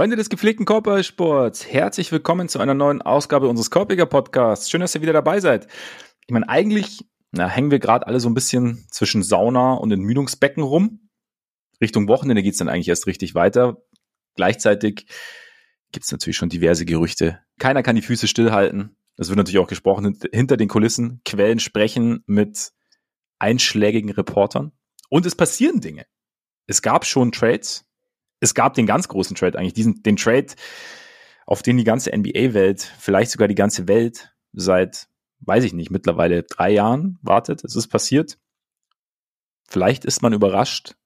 Freunde des gepflegten Korbballsports, herzlich willkommen zu einer neuen Ausgabe unseres Korbiger Podcasts. Schön, dass ihr wieder dabei seid. Ich meine, eigentlich na, hängen wir gerade alle so ein bisschen zwischen Sauna und Entmüdungsbecken rum. Richtung Wochenende geht's dann eigentlich erst richtig weiter. Gleichzeitig gibt's natürlich schon diverse Gerüchte. Keiner kann die Füße stillhalten. Es wird natürlich auch gesprochen hinter den Kulissen. Quellen sprechen mit einschlägigen Reportern. Und es passieren Dinge. Es gab schon Trades. Es gab den ganz großen Trade eigentlich, diesen, den Trade, auf den die ganze NBA-Welt, vielleicht sogar die ganze Welt seit, weiß ich nicht, mittlerweile drei Jahren wartet. Es ist passiert. Vielleicht ist man überrascht,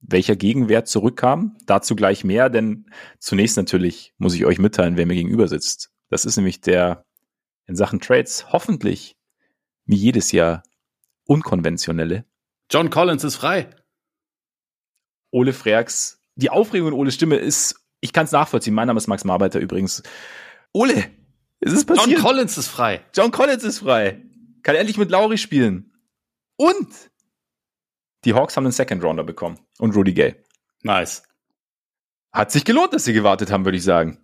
welcher Gegenwert zurückkam. Dazu gleich mehr, denn zunächst natürlich muss ich euch mitteilen, wer mir gegenüber sitzt. Das ist nämlich der in Sachen Trades hoffentlich wie jedes Jahr unkonventionelle. John Collins ist frei. Ole Freaks. Die Aufregung in Oles Stimme ist, ich kann es nachvollziehen. Mein Name ist Max Marbeiter übrigens. Ole, es ist passiert. John Collins ist frei. John Collins ist frei. Kann endlich mit Lauri spielen. Und die Hawks haben einen Second Rounder bekommen. Und Rudy Gay. Nice. Hat sich gelohnt, dass sie gewartet haben, würde ich sagen.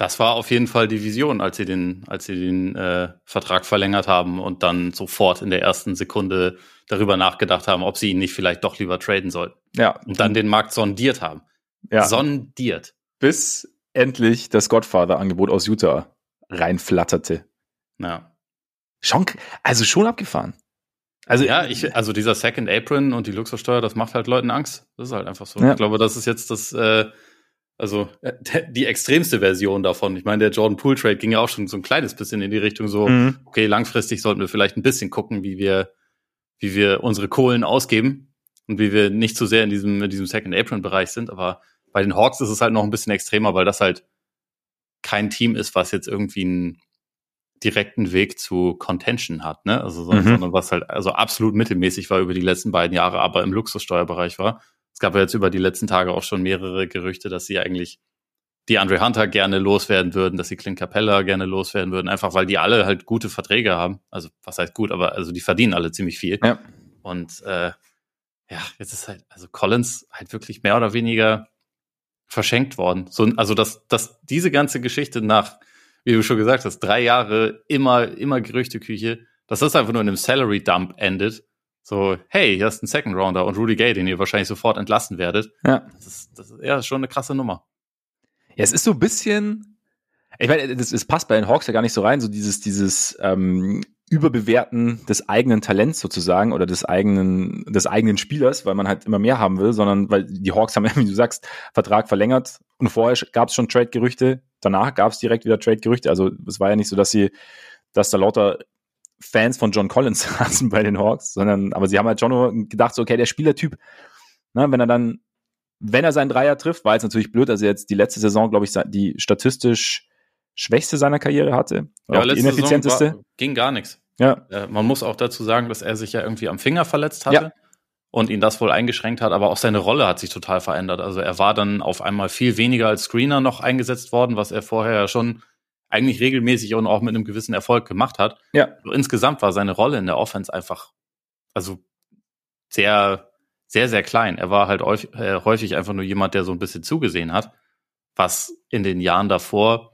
Das war auf jeden Fall die Vision, als sie den, als sie den äh, Vertrag verlängert haben und dann sofort in der ersten Sekunde darüber nachgedacht haben, ob sie ihn nicht vielleicht doch lieber traden sollten. Ja. Und dann den Markt sondiert haben. Ja. Sondiert. Bis endlich das Godfather-Angebot aus Utah reinflatterte. Ja. Schon, also schon abgefahren. Also, ja, ich, also dieser Second Apron und die Luxussteuer, das macht halt Leuten Angst. Das ist halt einfach so. Ja. Ich glaube, das ist jetzt das, äh, also äh, die extremste Version davon. Ich meine, der Jordan Poole Trade ging ja auch schon so ein kleines bisschen in die Richtung so, Mhm. okay, langfristig sollten wir vielleicht ein bisschen gucken, wie wir, wie wir unsere Kohlen ausgeben und wie wir nicht zu sehr in diesem, in diesem Second Apron Bereich sind. Aber bei den Hawks ist es halt noch ein bisschen extremer, weil das halt kein Team ist, was jetzt irgendwie einen direkten Weg zu Contention hat, ne? Also, sondern, Mhm. sondern was halt also absolut mittelmäßig war über die letzten beiden Jahre, aber im Luxussteuerbereich war. Es gab ja jetzt über die letzten Tage auch schon mehrere Gerüchte, dass sie eigentlich die Andre Hunter gerne loswerden würden, dass sie Clint Capella gerne loswerden würden, einfach weil die alle halt gute Verträge haben. Also was heißt gut, aber also die verdienen alle ziemlich viel. Ja. Und äh, ja, jetzt ist halt, also Collins halt wirklich mehr oder weniger verschenkt worden. So, also dass, dass diese ganze Geschichte nach, wie du schon gesagt hast, drei Jahre immer, immer Gerüchteküche, dass das einfach nur in einem Salary Dump endet. So, hey, hier ist ein Second Rounder und Rudy Gay, den ihr wahrscheinlich sofort entlassen werdet. Ja. Das ist, das ist ja schon eine krasse Nummer. Ja, es ist so ein bisschen, ich meine, das, das passt bei den Hawks ja gar nicht so rein, so dieses, dieses ähm, Überbewerten des eigenen Talents sozusagen oder des eigenen, des eigenen Spielers, weil man halt immer mehr haben will, sondern weil die Hawks haben, ja, wie du sagst, Vertrag verlängert und vorher gab es schon Trade-Gerüchte, danach gab es direkt wieder Trade-Gerüchte. Also es war ja nicht so, dass sie, dass da lauter Fans von John Collins saßen bei den Hawks, sondern aber sie haben halt schon nur gedacht, so, okay, der Spielertyp, ne, wenn er dann wenn er seinen Dreier trifft, war jetzt natürlich blöd, dass er jetzt die letzte Saison, glaube ich, die statistisch schwächste seiner Karriere hatte. Ja, auch die letzte Saison ineffizienteste. war, ging gar nichts. Ja, Äh, man muss auch dazu sagen, dass er sich ja irgendwie am Finger verletzt hatte Ja. und ihn das wohl eingeschränkt hat, aber auch seine Rolle hat sich total verändert. Also er war dann auf einmal viel weniger als Screener noch eingesetzt worden, was er vorher ja schon eigentlich regelmäßig und auch mit einem gewissen Erfolg gemacht hat. ja, insgesamt war seine Rolle in der Offense einfach, also sehr, sehr, sehr klein. Er war halt häufig, äh, häufig einfach nur jemand, der so ein bisschen zugesehen hat, was in den Jahren davor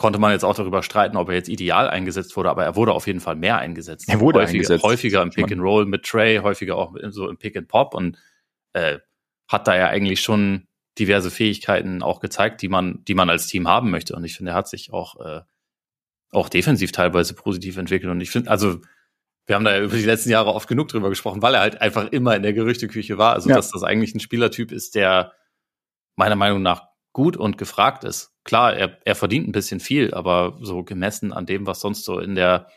konnte man jetzt auch darüber streiten, ob er jetzt ideal eingesetzt wurde, aber er wurde auf jeden Fall mehr eingesetzt. Er wurde häufiger, eingesetzt. Häufiger im Pick and Roll mit Trey, häufiger auch so im Pick and Pop und äh, hat da ja eigentlich schon diverse Fähigkeiten auch gezeigt, die man, die man als Team haben möchte. Und ich finde, er hat sich auch, äh, auch defensiv teilweise positiv entwickelt. Und ich finde, also wir haben da ja über die letzten Jahre oft genug drüber gesprochen, weil er halt einfach immer in der Gerüchteküche war. Also, Ja. dass das eigentlich ein Spielertyp ist, der meiner Meinung nach gut und gefragt ist. Klar, er, er verdient ein bisschen viel, aber so gemessen an dem, was sonst so in der,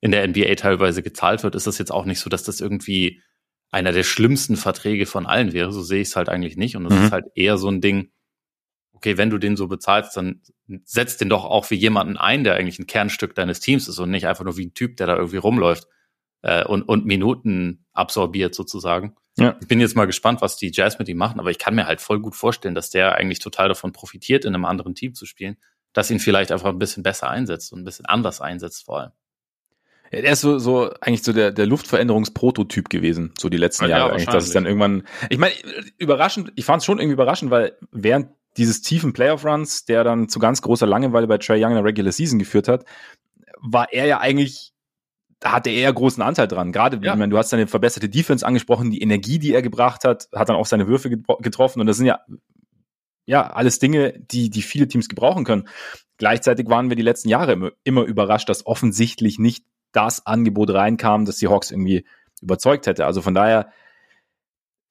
in der NBA teilweise gezahlt wird, ist das jetzt auch nicht so, dass das irgendwie einer der schlimmsten Verträge von allen wäre. So sehe ich es halt eigentlich nicht. Und es Mhm. ist halt eher so ein Ding, okay, wenn du den so bezahlst, dann setz den doch auch wie jemanden ein, der eigentlich ein Kernstück deines Teams ist und nicht einfach nur wie ein Typ, der da irgendwie rumläuft äh, und, und Minuten absorbiert sozusagen. Ja. Ich bin jetzt mal gespannt, was die Jazz mit ihm machen, aber ich kann mir halt voll gut vorstellen, dass der eigentlich total davon profitiert, in einem anderen Team zu spielen, dass ihn vielleicht einfach ein bisschen besser einsetzt und ein bisschen anders einsetzt vor allem. Ja, Er ist so, so eigentlich so der, der Luftveränderungsprototyp gewesen, so die letzten Ja, Jahre eigentlich. Dass es dann irgendwann, ich meine, überraschend, ich fand es schon irgendwie überraschend, weil während dieses tiefen Playoff-Runs, der dann zu ganz großer Langeweile bei Trey Young in der Regular Season geführt hat, war er ja eigentlich, da hatte er großen Anteil dran. Gerade, ja. ich meine, du hast seine verbesserte Defense angesprochen, die Energie, die er gebracht hat, hat dann auch seine Würfe getroffen und das sind ja, ja, alles Dinge, die, die viele Teams gebrauchen können. Gleichzeitig waren wir die letzten Jahre immer, immer überrascht, dass offensichtlich nicht das Angebot reinkam, das die Hawks irgendwie überzeugt hätte. Also von daher,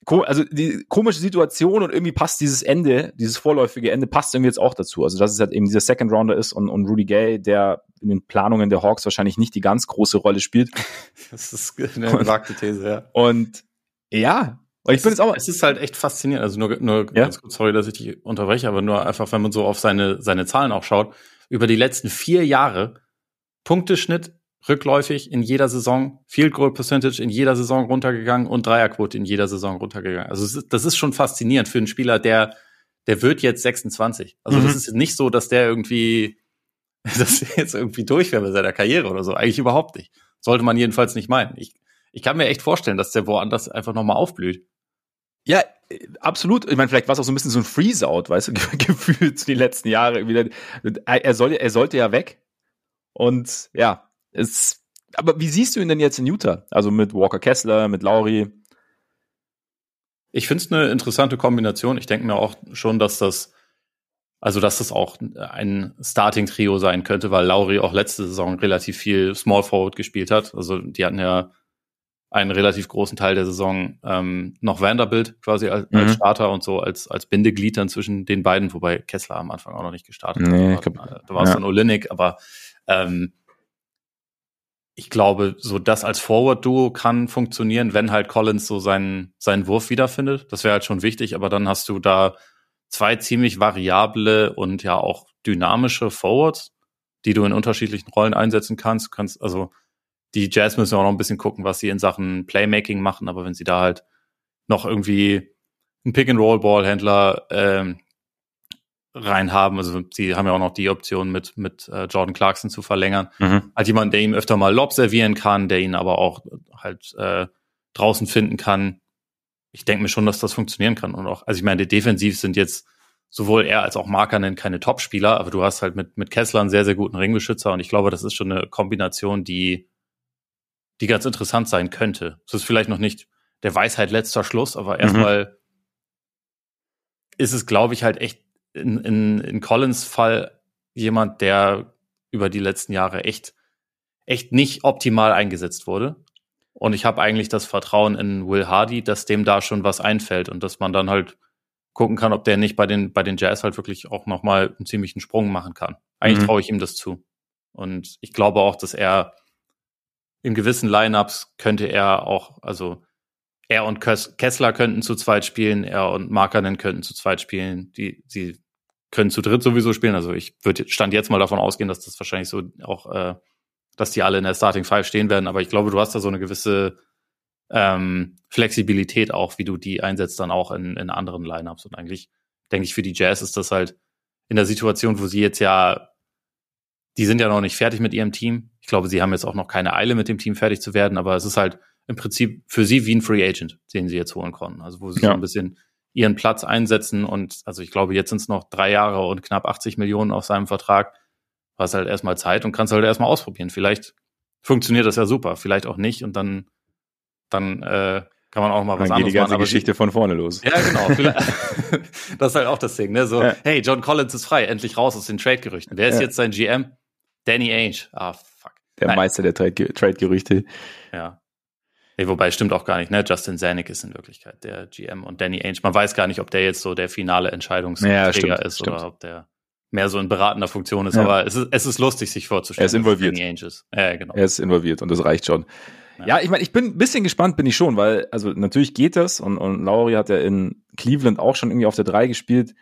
also die komische Situation und irgendwie passt dieses Ende, dieses vorläufige Ende passt irgendwie jetzt auch dazu. Also dass es halt eben dieser Second Rounder ist und, und Rudy Gay, der in den Planungen der Hawks wahrscheinlich nicht die ganz große Rolle spielt. Das ist eine gewagte These, ja. Und ja, ich bin jetzt auch. Es ist halt echt faszinierend. Also nur, nur ja? ganz kurz, sorry, dass ich dich unterbreche, aber nur einfach, wenn man so auf seine, seine Zahlen auch schaut, über die letzten vier Jahre Punkteschnitt rückläufig in jeder Saison, Field Goal Percentage in jeder Saison runtergegangen und Dreierquote in jeder Saison runtergegangen. Also das ist schon faszinierend für einen Spieler, der der wird jetzt 26. Also mhm. das ist nicht so, dass der irgendwie dass der jetzt irgendwie durch wäre bei seiner Karriere oder so. Eigentlich überhaupt nicht. Sollte man jedenfalls nicht meinen. Ich, ich kann mir echt vorstellen, dass der woanders einfach nochmal aufblüht. Ja, absolut. Ich meine, vielleicht war es auch so ein bisschen so ein Freeze-out, weißt du, gefühlt die letzten Jahre. Wieder. Er, soll, er sollte ja weg. Und ja, es, aber wie siehst du ihn denn jetzt in Utah? Also mit Walker Kessler, mit Lauri? Ich finde es eine interessante Kombination. Ich denke mir auch schon, dass das, also dass das auch ein Starting-Trio sein könnte, weil Lauri auch letzte Saison relativ viel Small Forward gespielt hat. Also die hatten ja einen relativ großen Teil der Saison ähm, noch Vanderbilt quasi als, mhm. als Starter und so als, als Bindeglied dann zwischen den beiden, wobei Kessler am Anfang auch noch nicht gestartet nee, hat. Da war es ja. dann Olinik, aber ähm, ich glaube, so das als Forward-Duo kann funktionieren, wenn halt Collins so seinen, seinen Wurf wiederfindet. Das wäre halt schon wichtig, aber dann hast du da zwei ziemlich variable und ja auch dynamische Forwards, die du in unterschiedlichen Rollen einsetzen kannst. Du kannst, also die Jazz müssen auch noch ein bisschen gucken, was sie in Sachen Playmaking machen, aber wenn sie da halt noch irgendwie einen Pick-and-Roll-Ballhändler ähm, rein haben. Also sie haben ja auch noch die Option mit, mit äh, Jordan Clarkson zu verlängern. Mhm. Halt jemand, der ihm öfter mal Lob servieren kann, der ihn aber auch halt äh, draußen finden kann. Ich denke mir schon, dass das funktionieren kann. Und auch, also ich meine, defensiv sind jetzt sowohl er als auch Markanen keine Top-Spieler, aber du hast halt mit, mit Kessler einen sehr, sehr guten Ringbeschützer und ich glaube, das ist schon eine Kombination, die, die ganz interessant sein könnte. Es ist vielleicht noch nicht der Weisheit letzter Schluss, aber mhm. erstmal mhm. ist es, glaube ich, halt echt in, in, in Collins Fall jemand, der über die letzten Jahre echt, echt nicht optimal eingesetzt wurde. Und ich habe eigentlich das Vertrauen in Will Hardy, dass dem da schon was einfällt und dass man dann halt gucken kann, ob der nicht bei den, bei den Jazz halt wirklich auch nochmal einen ziemlichen Sprung machen kann. Eigentlich mhm. traue ich ihm das zu. Und ich glaube auch, dass er in gewissen Lineups könnte er auch, also er und Kessler könnten zu zweit spielen, er und Markanen könnten zu zweit spielen. Die, sie können zu dritt sowieso spielen. Also ich würde stand jetzt mal davon ausgehen, dass das wahrscheinlich so auch, äh, dass die alle in der Starting Five stehen werden. Aber ich glaube, du hast da so eine gewisse ähm, Flexibilität auch, wie du die einsetzt, dann auch in, in anderen Lineups. Und eigentlich denke ich, für die Jazz ist das halt in der Situation, wo sie jetzt ja, die sind ja noch nicht fertig mit ihrem Team. Ich glaube, sie haben jetzt auch noch keine Eile, mit dem Team fertig zu werden, aber es ist halt im Prinzip für sie wie ein Free Agent, den sie jetzt holen konnten. Also wo sie ja. so ein bisschen ihren Platz einsetzen. Und also ich glaube, jetzt sind es noch drei Jahre und knapp 80 Millionen auf seinem Vertrag. Du hast halt erstmal Zeit und kannst halt erstmal ausprobieren. Vielleicht funktioniert das ja super, vielleicht auch nicht. Und dann, dann äh, kann man auch mal was dann anderes geht die ganze machen. Geschichte die, von vorne los. Ja, genau. das ist halt auch das Ding, ne? So, ja. hey, John Collins ist frei, endlich raus aus den Trade-Gerüchten. Wer ist ja. jetzt sein GM? Danny Ainge. Ah, fuck. Der Nein. Meister der Trade-Gerüchte. Ja. Nee, wobei stimmt auch gar nicht, ne? Justin Zanuck ist in Wirklichkeit der GM und Danny Ainge. Man weiß gar nicht, ob der jetzt so der finale Entscheidungsträger ja, stimmt, ist stimmt. oder ob der mehr so in beratender Funktion ist. Ja. Aber es ist, es ist lustig, sich vorzustellen. Er ist involviert. Danny Ainge ist. Ja, genau. Er ist involviert und das reicht schon. Ja, ja ich meine, ich bin ein bisschen gespannt, bin ich schon, weil, also natürlich geht das und, und Lauri hat ja in Cleveland auch schon irgendwie auf der 3 gespielt.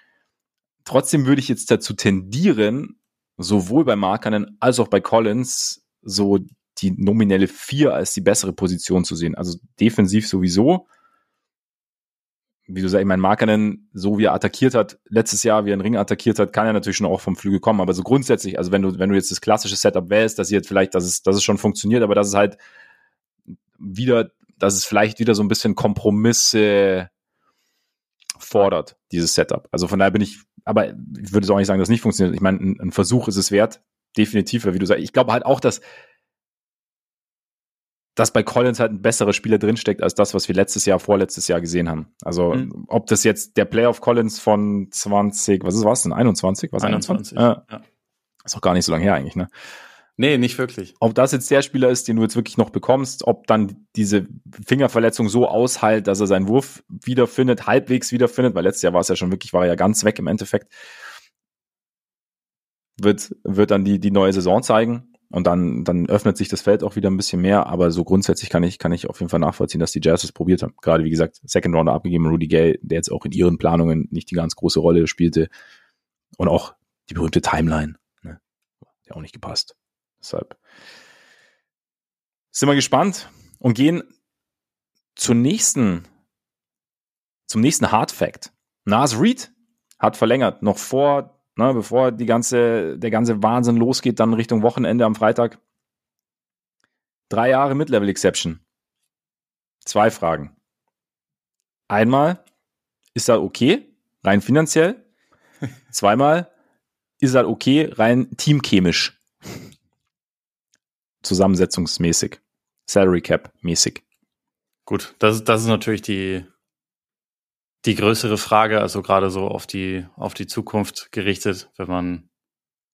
Trotzdem würde ich jetzt dazu tendieren, sowohl bei Markanen als auch bei Collins so die nominelle vier als die bessere Position zu sehen. Also defensiv sowieso. Wie du sagst, ich meine, Markanen, so wie er attackiert hat, letztes Jahr, wie er einen Ring attackiert hat, kann er natürlich schon auch vom Flügel kommen. Aber so grundsätzlich, also wenn du, wenn du jetzt das klassische Setup wählst, dass jetzt vielleicht, dass es, dass es schon funktioniert, aber dass es halt wieder, dass es vielleicht wieder so ein bisschen Kompromisse fordert, dieses Setup. Also von daher bin ich aber ich würde so auch nicht sagen, dass es nicht funktioniert. Ich meine, ein, ein Versuch ist es wert, definitiv, wie du sagst. Ich glaube halt auch, dass dass bei Collins halt ein besserer Spieler drinsteckt als das, was wir letztes Jahr, vorletztes Jahr gesehen haben. Also, mhm. ob das jetzt der Playoff Collins von 20, was ist was denn? 21? Was 21? 21? Ja. Ist auch gar nicht so lange her eigentlich, ne? Nee, nicht wirklich. Ob das jetzt der Spieler ist, den du jetzt wirklich noch bekommst, ob dann diese Fingerverletzung so ausheilt, dass er seinen Wurf wiederfindet, halbwegs wiederfindet, weil letztes Jahr war es ja schon wirklich, war er ja ganz weg im Endeffekt, wird, wird dann die, die neue Saison zeigen. Und dann, dann öffnet sich das Feld auch wieder ein bisschen mehr. Aber so grundsätzlich kann ich, kann ich auf jeden Fall nachvollziehen, dass die Jazz es probiert haben. Gerade wie gesagt, Second Rounder abgegeben, Rudy Gay, der jetzt auch in ihren Planungen nicht die ganz große Rolle spielte. Und auch die berühmte Timeline, ne? Der auch nicht gepasst. Deshalb sind wir gespannt und gehen zur nächsten, zum nächsten Hard Fact. Nas Reed hat verlängert, noch vor ne, bevor die ganze, der ganze Wahnsinn losgeht, dann Richtung Wochenende am Freitag. Drei Jahre Mid-Level Exception. Zwei Fragen. Einmal, ist das okay, rein finanziell? Zweimal, ist das okay, rein teamchemisch? Zusammensetzungsmäßig. Salary Cap mäßig. Gut, das, das ist natürlich die, die größere Frage, also gerade so auf die, auf die Zukunft gerichtet, wenn man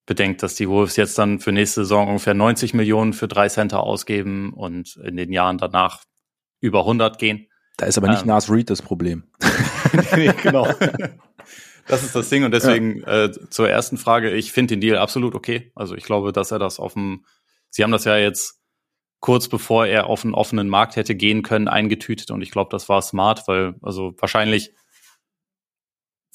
bedenkt, dass die Wolves jetzt dann für nächste Saison ungefähr 90 Millionen für drei Center ausgeben und in den Jahren danach über 100 gehen. Da ist aber nicht ähm, Nas Reed das Problem. nee, genau. Das ist das Ding und deswegen ja. äh, zur ersten Frage, ich finde den Deal absolut okay. Also ich glaube, dass er das auf dem, Sie haben das ja jetzt kurz bevor er auf einen offenen Markt hätte gehen können, eingetütet. Und ich glaube, das war smart, weil also wahrscheinlich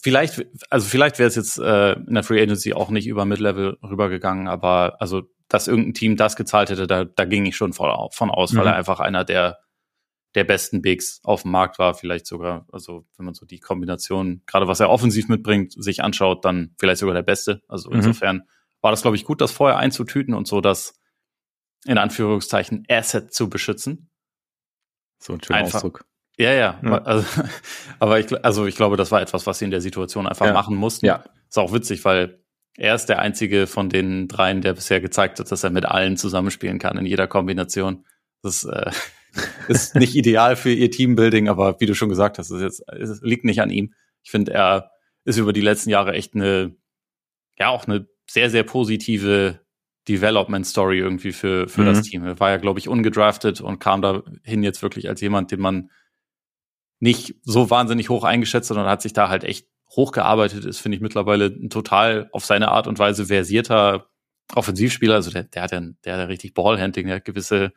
vielleicht, also vielleicht wäre es jetzt äh, in der Free Agency auch nicht über Mid-Level rübergegangen, aber also, dass irgendein Team das gezahlt hätte, da, da ging ich schon von, von aus, mhm. weil er einfach einer der der besten Bigs auf dem Markt war, vielleicht sogar, also wenn man so die Kombination, gerade was er offensiv mitbringt, sich anschaut, dann vielleicht sogar der Beste. Also mhm. insofern war das, glaube ich, gut, das vorher einzutüten und so, dass in Anführungszeichen Asset zu beschützen. So ein schöner einfach, Ausdruck. Ja, ja. ja. Also, aber ich, also ich glaube, das war etwas, was sie in der Situation einfach ja. machen mussten. Ja. Ist auch witzig, weil er ist der einzige von den dreien, der bisher gezeigt hat, dass er mit allen zusammenspielen kann in jeder Kombination. Das äh, ist nicht ideal für ihr Teambuilding, aber wie du schon gesagt hast, es, jetzt, es liegt nicht an ihm. Ich finde, er ist über die letzten Jahre echt eine, ja, auch eine sehr, sehr positive Development Story irgendwie für, für mhm. das Team. Er war ja, glaube ich, ungedraftet und kam dahin jetzt wirklich als jemand, den man nicht so wahnsinnig hoch eingeschätzt, sondern hat sich da halt echt hochgearbeitet, ist, finde ich, mittlerweile ein total auf seine Art und Weise versierter Offensivspieler. Also der, der hat ja, der hat ja richtig Ballhandling, der hat gewisse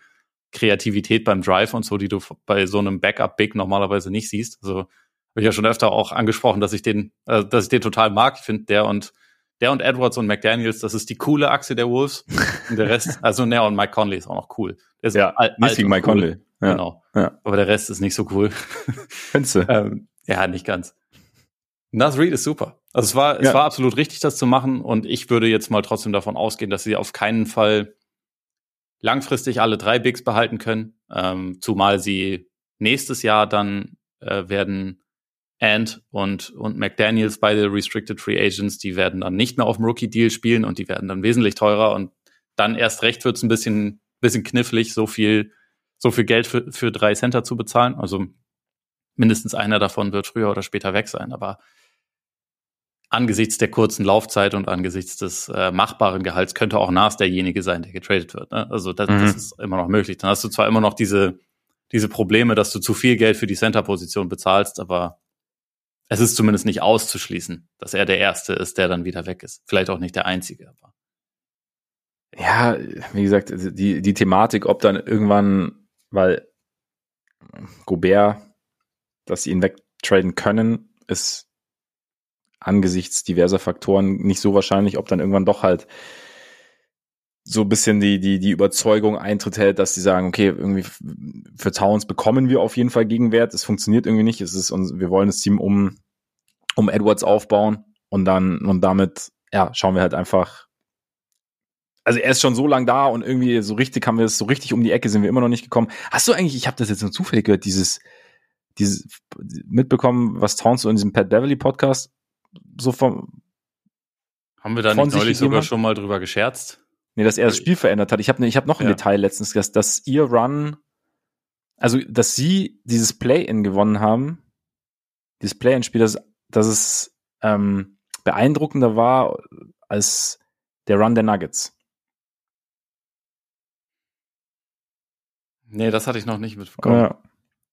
Kreativität beim Drive und so, die du bei so einem Backup-Big normalerweise nicht siehst. Also habe ich ja schon öfter auch angesprochen, dass ich den, äh, dass ich den total mag. Ich finde, der und der und Edwards und McDaniels, das ist die coole Achse der Wolves. Und der Rest, also ne, und Mike Conley ist auch noch cool. Der ist ja, alt, Mike cool. Conley. Ja. Genau. Ja. Aber der Rest ist nicht so cool. Findest du? ähm, ja, nicht ganz. Nas Reed ist super. Also es war, ja. es war absolut richtig, das zu machen. Und ich würde jetzt mal trotzdem davon ausgehen, dass sie auf keinen Fall langfristig alle drei Bigs behalten können. Ähm, zumal sie nächstes Jahr dann äh, werden Ant und, und McDaniels, beide Restricted Free Agents, die werden dann nicht mehr auf dem Rookie-Deal spielen und die werden dann wesentlich teurer und dann erst recht wird es ein bisschen, bisschen knifflig, so viel, so viel Geld für, für drei Center zu bezahlen. Also mindestens einer davon wird früher oder später weg sein, aber angesichts der kurzen Laufzeit und angesichts des äh, machbaren Gehalts könnte auch Nas derjenige sein, der getradet wird. Ne? Also das, mhm. das ist immer noch möglich. Dann hast du zwar immer noch diese, diese Probleme, dass du zu viel Geld für die Center-Position bezahlst, aber es ist zumindest nicht auszuschließen, dass er der Erste ist, der dann wieder weg ist. Vielleicht auch nicht der Einzige, aber. Ja, wie gesagt, also die, die Thematik, ob dann irgendwann, weil Gobert, dass sie ihn wegtraden können, ist angesichts diverser Faktoren nicht so wahrscheinlich, ob dann irgendwann doch halt so ein bisschen die, die, die Überzeugung eintritt hält, dass sie sagen, okay, irgendwie für Towns bekommen wir auf jeden Fall Gegenwert. Es funktioniert irgendwie nicht. Es ist, und wir wollen das Team um, um Edwards aufbauen und dann, und damit, ja, schauen wir halt einfach. Also er ist schon so lang da und irgendwie so richtig haben wir es so richtig um die Ecke sind wir immer noch nicht gekommen. Hast du eigentlich, ich habe das jetzt nur zufällig gehört, dieses, dieses mitbekommen, was Towns so in diesem Pat Beverly Podcast so vom, Haben wir da nicht neulich sogar schon mal drüber gescherzt? Nee, dass er das Spiel verändert hat. Ich habe ne, ich hab noch ein ja. Detail letztens, dass, dass ihr Run, also dass sie dieses Play-In gewonnen haben, dieses Play-In-Spiel, dass, dass es ähm, beeindruckender war als der Run der Nuggets. Nee, das hatte ich noch nicht mitbekommen. Ja.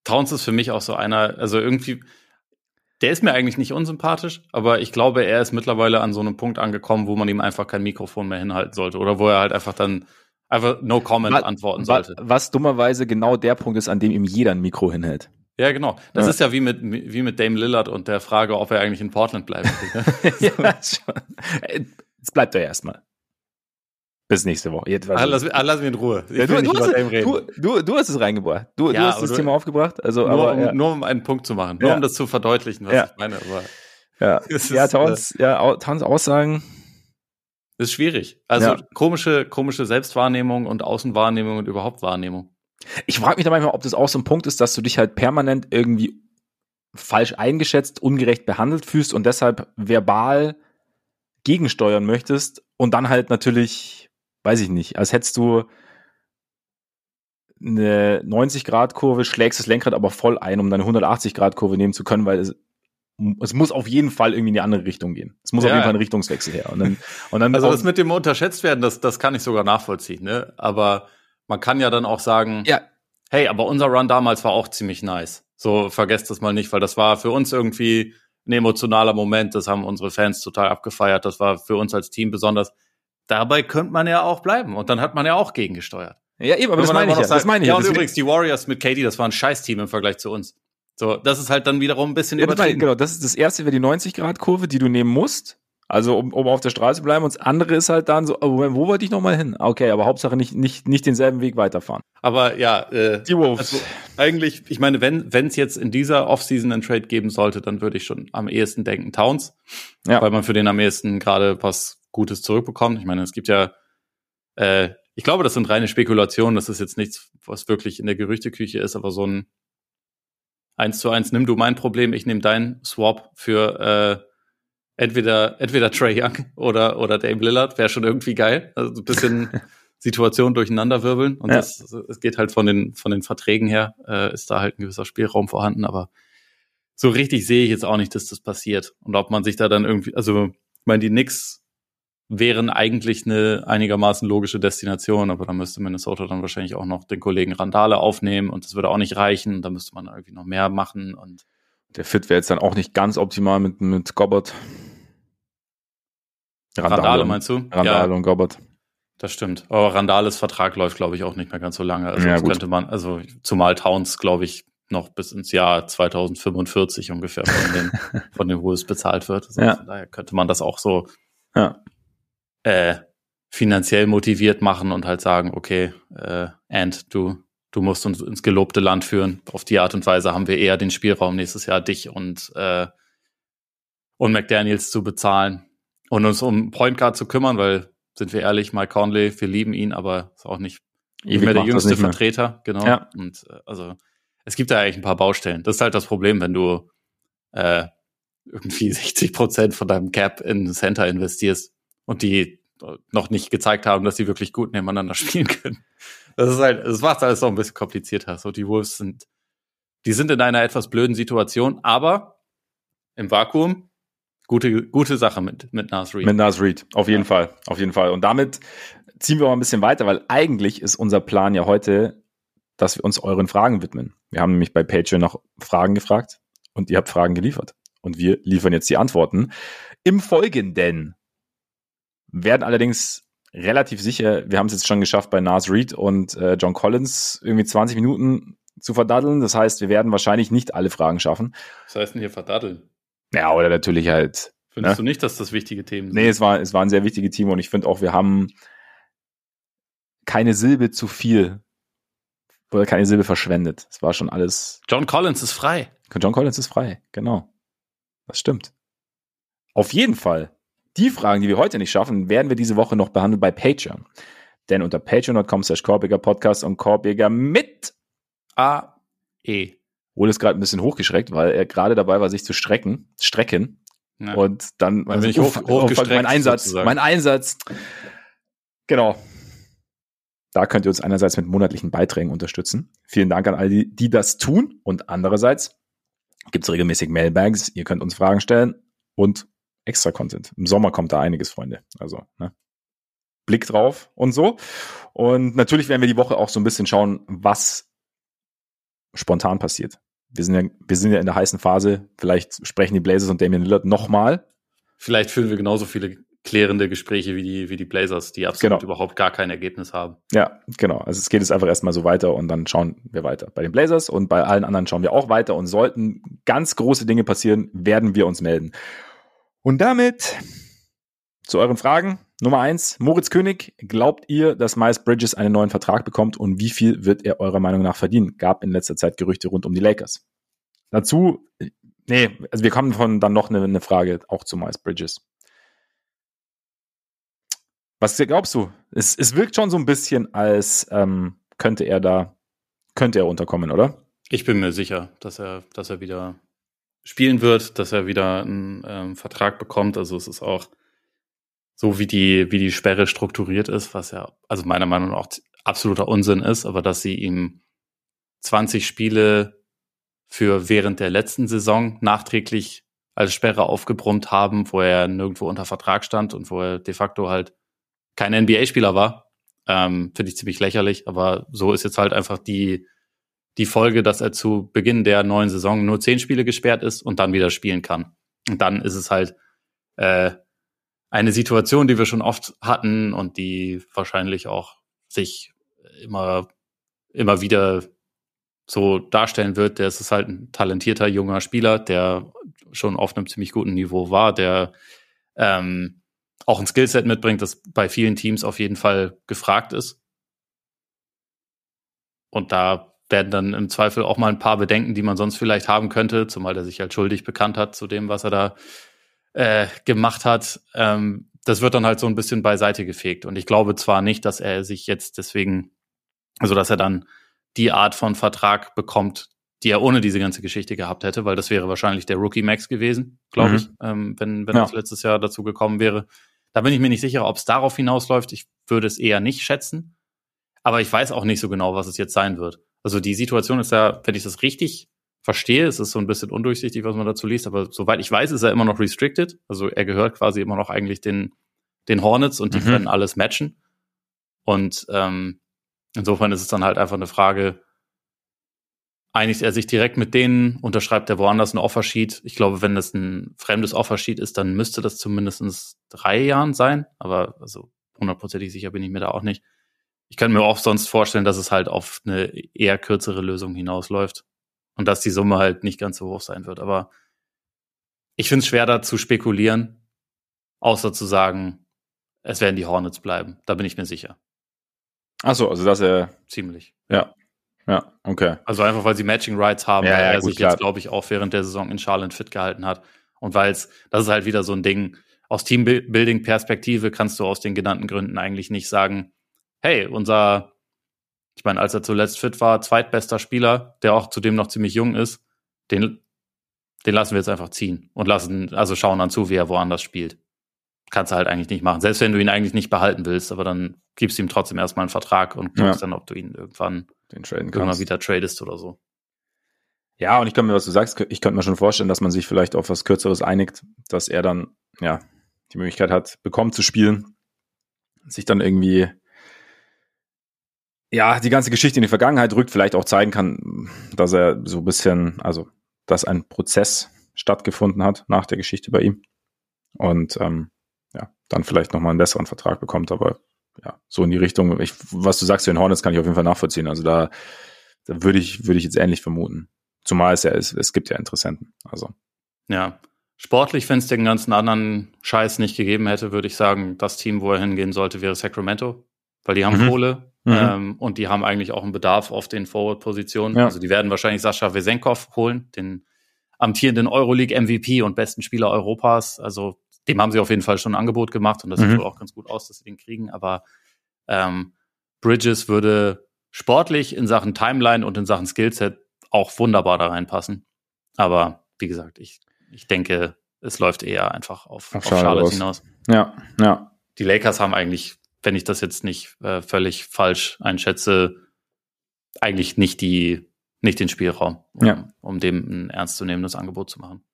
Towns ist für mich auch so einer, also irgendwie, der ist mir eigentlich nicht unsympathisch, aber ich glaube, er ist mittlerweile an so einem Punkt angekommen, wo man ihm einfach kein Mikrofon mehr hinhalten sollte oder wo er halt einfach dann einfach no comment was, antworten sollte. Was dummerweise genau der Punkt ist, an dem ihm jeder ein Mikro hinhält. Ja, genau. Das ja. ist ja wie mit, wie mit Dame Lillard und der Frage, ob er eigentlich in Portland will. Ne? ja, schon. Jetzt bleibt er erstmal. Bis nächste Woche. Jetzt, ah, lass, ah, lass mich in Ruhe. Ja, du, du, hast, du, du, du, hast es reingebracht. Du, ja, hast das Thema aufgebracht. Also, nur, aber, ja. nur um einen Punkt zu machen. Nur um das zu verdeutlichen, was ich meine. Aber ja, ja Towns, äh, ja, Towns Aussagen. Ist schwierig. Also komische, komische Selbstwahrnehmung und Außenwahrnehmung und überhaupt Wahrnehmung. Ich frage mich da manchmal, ob das auch so ein Punkt ist, dass du dich halt permanent irgendwie falsch eingeschätzt, ungerecht behandelt fühlst und deshalb verbal gegensteuern möchtest und dann halt natürlich weiß ich nicht, als hättest du eine 90-Grad-Kurve, schlägst das Lenkrad aber voll ein, um deine 180-Grad-Kurve nehmen zu können, weil es, es muss auf jeden Fall irgendwie in die andere Richtung gehen. Es muss ja. auf jeden Fall ein Richtungswechsel her. Und dann, und dann also das mit dem unterschätzt werden, das, das kann ich sogar nachvollziehen. Ne? Aber man kann ja dann auch sagen, ja. hey, aber unser Run damals war auch ziemlich nice. So vergesst das mal nicht, weil das war für uns irgendwie ein emotionaler Moment. Das haben unsere Fans total abgefeiert. Das war für uns als Team besonders dabei könnte man ja auch bleiben. Und dann hat man ja auch gegengesteuert. Ja, eben, aber das meine, ich ja, sagt, das meine ich ja. und übrigens, die Warriors mit KD, das war ein Scheiß-Team im Vergleich zu uns. So, das ist halt dann wiederum ein bisschen ja, übertrieben. genau, das ist das erste wäre die 90-Grad-Kurve, die du nehmen musst. Also um, um auf der Straße zu bleiben. Und das andere ist halt dann so, oh, wo wollte ich nochmal hin? Okay, aber Hauptsache nicht, nicht, nicht denselben Weg weiterfahren. Aber ja, äh, die Wolves. Also eigentlich, ich meine, wenn es jetzt in dieser Offseason einen Trade geben sollte, dann würde ich schon am ehesten denken Towns. Ja. Weil man für den am ehesten gerade was Gutes zurückbekommt. Ich meine, es gibt ja, äh, ich glaube, das sind reine Spekulationen. Das ist jetzt nichts, was wirklich in der Gerüchteküche ist, aber so ein eins zu eins, nimm du mein Problem, ich nehme dein Swap für äh, entweder entweder Trey Young oder oder Dame Lillard wäre schon irgendwie geil. Also ein bisschen Situation durcheinanderwirbeln und ja. das es geht halt von den von den Verträgen her äh, ist da halt ein gewisser Spielraum vorhanden, aber so richtig sehe ich jetzt auch nicht, dass das passiert und ob man sich da dann irgendwie, also ich meine die Knicks wären eigentlich eine einigermaßen logische Destination, aber da müsste Minnesota dann wahrscheinlich auch noch den Kollegen Randale aufnehmen und das würde auch nicht reichen. Da müsste man irgendwie noch mehr machen und der Fit wäre jetzt dann auch nicht ganz optimal mit, mit Gobbert. Randale, Randale meinst du? Randale ja, und Gobbert. Das stimmt. Aber Randales Vertrag läuft, glaube ich, auch nicht mehr ganz so lange. Also ja, könnte man, also zumal Towns, glaube ich, noch bis ins Jahr 2045 ungefähr von den, von den Wolves bezahlt wird. Also ja. Von daher könnte man das auch so ja äh, finanziell motiviert machen und halt sagen, okay, äh, and du, du musst uns ins gelobte Land führen. Auf die Art und Weise haben wir eher den Spielraum nächstes Jahr dich und äh, und McDaniels zu bezahlen und uns um Point Guard zu kümmern, weil sind wir ehrlich, Mike Conley, wir lieben ihn, aber ist auch nicht, nicht mehr der jüngste Vertreter, genau. Ja. Und äh, also es gibt da eigentlich ein paar Baustellen. Das ist halt das Problem, wenn du äh, irgendwie 60 Prozent von deinem Cap in Center investierst, und die noch nicht gezeigt haben, dass sie wirklich gut nebeneinander spielen können. Das ist halt, das macht alles so ein bisschen komplizierter. So, die Wolves sind, die sind in einer etwas blöden Situation, aber im Vakuum gute, gute Sache mit, mit Nas Reed. Mit Nas Reed, auf jeden ja. Fall, auf jeden Fall. Und damit ziehen wir mal ein bisschen weiter, weil eigentlich ist unser Plan ja heute, dass wir uns euren Fragen widmen. Wir haben nämlich bei Patreon noch Fragen gefragt und ihr habt Fragen geliefert. Und wir liefern jetzt die Antworten. Im Folgenden werden allerdings relativ sicher, wir haben es jetzt schon geschafft bei Nas Reed und äh, John Collins irgendwie 20 Minuten zu verdaddeln. Das heißt, wir werden wahrscheinlich nicht alle Fragen schaffen. Was heißt denn hier verdaddeln? Ja, oder natürlich halt. Findest ne? du nicht, dass das wichtige Themen sind? Nee, es war, es war ein sehr wichtige Team und ich finde auch, wir haben keine Silbe zu viel oder keine Silbe verschwendet. Es war schon alles. John Collins ist frei. John Collins ist frei, genau. Das stimmt. Auf jeden Fall die Fragen, die wir heute nicht schaffen, werden wir diese Woche noch behandeln bei Patreon. Denn unter patreon.com slash Podcast und Korbiger mit A-E. Wohl ist gerade ein bisschen hochgeschreckt, weil er gerade dabei war, sich zu strecken, strecken. Ja. Und dann, also, ich hoch, hoch mein Einsatz, sozusagen. mein Einsatz. Genau. Da könnt ihr uns einerseits mit monatlichen Beiträgen unterstützen. Vielen Dank an all die, die das tun. Und andererseits gibt es regelmäßig Mailbags. Ihr könnt uns Fragen stellen und extra Content. Im Sommer kommt da einiges, Freunde. Also, ne? Blick drauf und so. Und natürlich werden wir die Woche auch so ein bisschen schauen, was spontan passiert. Wir sind ja, wir sind ja in der heißen Phase. Vielleicht sprechen die Blazers und Damian Lillard nochmal. Vielleicht führen wir genauso viele klärende Gespräche wie die, wie die Blazers, die absolut genau. überhaupt gar kein Ergebnis haben. Ja, genau. Also es geht jetzt einfach erstmal so weiter und dann schauen wir weiter. Bei den Blazers und bei allen anderen schauen wir auch weiter und sollten ganz große Dinge passieren, werden wir uns melden. Und damit zu euren Fragen. Nummer eins, Moritz König, glaubt ihr, dass Miles Bridges einen neuen Vertrag bekommt und wie viel wird er eurer Meinung nach verdienen? Gab in letzter Zeit Gerüchte rund um die Lakers. Dazu, nee, also wir kommen von dann noch eine, eine Frage auch zu Miles Bridges. Was glaubst du? Es, es wirkt schon so ein bisschen, als ähm, könnte er da, könnte er unterkommen, oder? Ich bin mir sicher, dass er, dass er wieder spielen wird, dass er wieder einen ähm, Vertrag bekommt. Also es ist auch so, wie die, wie die Sperre strukturiert ist, was ja, also meiner Meinung nach auch absoluter Unsinn ist, aber dass sie ihm 20 Spiele für während der letzten Saison nachträglich als Sperre aufgebrummt haben, wo er nirgendwo unter Vertrag stand und wo er de facto halt kein NBA-Spieler war, ähm, finde ich ziemlich lächerlich. Aber so ist jetzt halt einfach die, die Folge, dass er zu Beginn der neuen Saison nur zehn Spiele gesperrt ist und dann wieder spielen kann. Und dann ist es halt äh, eine Situation, die wir schon oft hatten und die wahrscheinlich auch sich immer, immer wieder so darstellen wird. Der ist halt ein talentierter junger Spieler, der schon auf einem ziemlich guten Niveau war, der ähm, auch ein Skillset mitbringt, das bei vielen Teams auf jeden Fall gefragt ist. Und da werden dann im Zweifel auch mal ein paar Bedenken, die man sonst vielleicht haben könnte, zumal der sich halt schuldig bekannt hat zu dem, was er da äh, gemacht hat. Ähm, das wird dann halt so ein bisschen beiseite gefegt. Und ich glaube zwar nicht, dass er sich jetzt deswegen, also dass er dann die Art von Vertrag bekommt, die er ohne diese ganze Geschichte gehabt hätte, weil das wäre wahrscheinlich der Rookie Max gewesen, glaube mhm. ich, ähm, wenn, wenn ja. das letztes Jahr dazu gekommen wäre. Da bin ich mir nicht sicher, ob es darauf hinausläuft. Ich würde es eher nicht schätzen. Aber ich weiß auch nicht so genau, was es jetzt sein wird. Also die Situation ist ja, wenn ich das richtig verstehe, es ist so ein bisschen undurchsichtig, was man dazu liest, aber soweit ich weiß, ist er immer noch restricted. Also er gehört quasi immer noch eigentlich den, den Hornets und die mhm. können alles matchen. Und ähm, insofern ist es dann halt einfach eine Frage, einigt er sich direkt mit denen, unterschreibt er woanders ein Offersheet. Ich glaube, wenn das ein fremdes Offersheet ist, dann müsste das zumindest drei Jahren sein. Aber also hundertprozentig sicher bin ich mir da auch nicht. Ich könnte mir auch sonst vorstellen, dass es halt auf eine eher kürzere Lösung hinausläuft und dass die Summe halt nicht ganz so hoch sein wird. Aber ich finde es schwer, da zu spekulieren, außer zu sagen, es werden die Hornets bleiben. Da bin ich mir sicher. Achso, also dass er. Ziemlich. Ja, ja, okay. Also einfach, weil sie Matching Rights haben, ja, weil ja, er gut, sich jetzt, glaube ich, auch während der Saison in Charlotte fit gehalten hat. Und weil es, das ist halt wieder so ein Ding, aus Teambuilding-Perspektive kannst du aus den genannten Gründen eigentlich nicht sagen, hey, unser, ich meine, als er zuletzt fit war, zweitbester Spieler, der auch zudem noch ziemlich jung ist, den, den lassen wir jetzt einfach ziehen und lassen, also schauen dann zu, wie er woanders spielt. Kannst du halt eigentlich nicht machen. Selbst wenn du ihn eigentlich nicht behalten willst, aber dann gibst du ihm trotzdem erstmal einen Vertrag und guckst ja. dann, ob du ihn irgendwann. Immer wieder tradest oder so. Ja, und ich könnte mir, was du sagst, ich könnte mir schon vorstellen, dass man sich vielleicht auf was Kürzeres einigt, dass er dann, ja, die Möglichkeit hat, bekommen zu spielen, sich dann irgendwie, ja, die ganze Geschichte in die Vergangenheit rückt, vielleicht auch zeigen kann, dass er so ein bisschen, also, dass ein Prozess stattgefunden hat nach der Geschichte bei ihm. Und ähm, ja, dann vielleicht nochmal einen besseren Vertrag bekommt, aber ja, so in die Richtung. Ich, was du sagst zu den Hornets, kann ich auf jeden Fall nachvollziehen. Also da, da würde ich, würde ich jetzt ähnlich vermuten. Zumal es ja ist, es gibt ja Interessenten. Also. Ja. Sportlich, wenn es den ganzen anderen Scheiß nicht gegeben hätte, würde ich sagen, das Team, wo er hingehen sollte, wäre Sacramento. Weil die haben mhm. Kohle mhm. Ähm, und die haben eigentlich auch einen Bedarf auf den Forward-Positionen. Ja. Also die werden wahrscheinlich Sascha Wesenkov holen, den amtierenden Euroleague-MVP und besten Spieler Europas. Also dem haben sie auf jeden Fall schon ein Angebot gemacht und das mhm. sieht wohl auch ganz gut aus, dass sie den kriegen. Aber ähm, Bridges würde sportlich in Sachen Timeline und in Sachen Skillset auch wunderbar da reinpassen. Aber wie gesagt, ich, ich denke, es läuft eher einfach auf, Auf auf Charlotte Charlotte aus. hinaus. Ja, ja. Die Lakers haben eigentlich, wenn ich das jetzt nicht äh, völlig falsch einschätze, eigentlich nicht die, nicht den Spielraum, um, Ja. um dem ein ernstzunehmendes Angebot zu machen.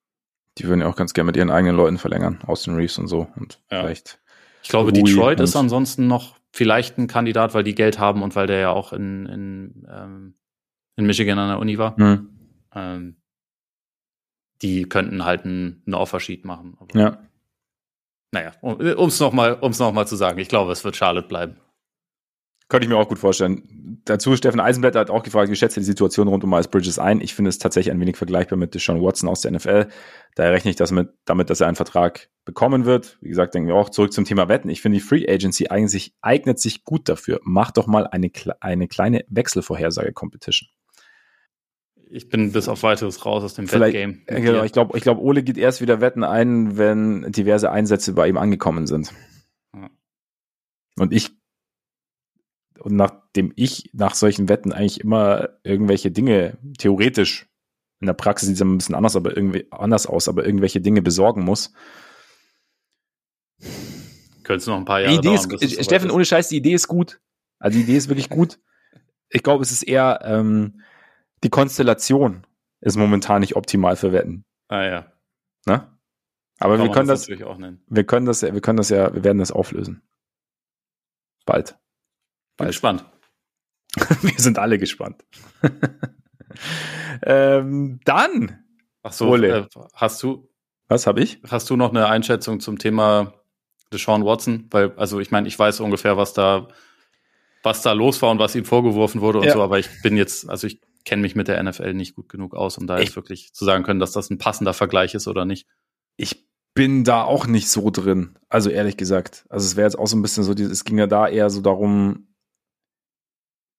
Die würden ja auch ganz gerne mit ihren eigenen Leuten verlängern, Austin Reeves und so. Und Ja. vielleicht. Ich glaube, Rui Detroit ist ansonsten noch vielleicht ein Kandidat, weil die Geld haben und weil der ja auch in, in, ähm, in Michigan an der Uni war. Hm, Ähm, die könnten halt einen, einen Offersheet machen. Ja. Naja, um es nochmal um's noch zu sagen, ich glaube, es wird Charlotte bleiben. Könnte ich mir auch gut vorstellen. Dazu, Steffen Eisenblätter hat auch gefragt, wie schätzt ihr die Situation rund um Miles Bridges ein? Ich finde es tatsächlich ein wenig vergleichbar mit Deshaun Watson aus der NFL. Daher rechne ich das mit, damit, dass er einen Vertrag bekommen wird. Wie gesagt, denken wir auch zurück zum Thema Wetten. Ich finde, die Free Agency eigentlich eignet sich gut dafür. Mach doch mal eine, eine kleine Wechselvorhersage-Competition. Ich bin bis auf weiteres raus aus dem Wettgame. Genau, ich glaube, ich glaub, Ole geht erst wieder Wetten ein, wenn diverse Einsätze bei ihm angekommen sind. Ja. Und ich, und nachdem ich nach solchen Wetten eigentlich immer irgendwelche Dinge theoretisch in der Praxis sieht es ein bisschen anders, aber irgendwie anders aus, aber irgendwelche Dinge besorgen muss. Könntest du noch ein paar Die Jahre Idee dauern, ist, Steffen, ohne Scheiß, die Idee ist gut. Also die Idee ist wirklich gut. Ich glaube, es ist eher ähm, die Konstellation ist momentan nicht optimal für Wetten. Ah ja. Ne? Aber Kann wir können das, natürlich auch nennen. wir können das, ja- wir können das ja, wir werden das auflösen. Bald. Bin Bald. gespannt. wir sind alle gespannt. ähm, dann, Ach so, Ole. äh, hast du was habe ich? hast du noch eine Einschätzung zum Thema Deshaun Watson? Weil also ich meine, ich weiß ungefähr, was da was da los war und was ihm vorgeworfen wurde und Ja. so, aber ich bin jetzt also ich kenne mich mit der NFL nicht gut genug aus, um da Ich- jetzt wirklich zu sagen können, dass das ein passender Vergleich ist oder nicht. Ich bin da auch nicht so drin. Also ehrlich gesagt. Also es wäre jetzt auch so ein bisschen so, es ging ja da eher so darum,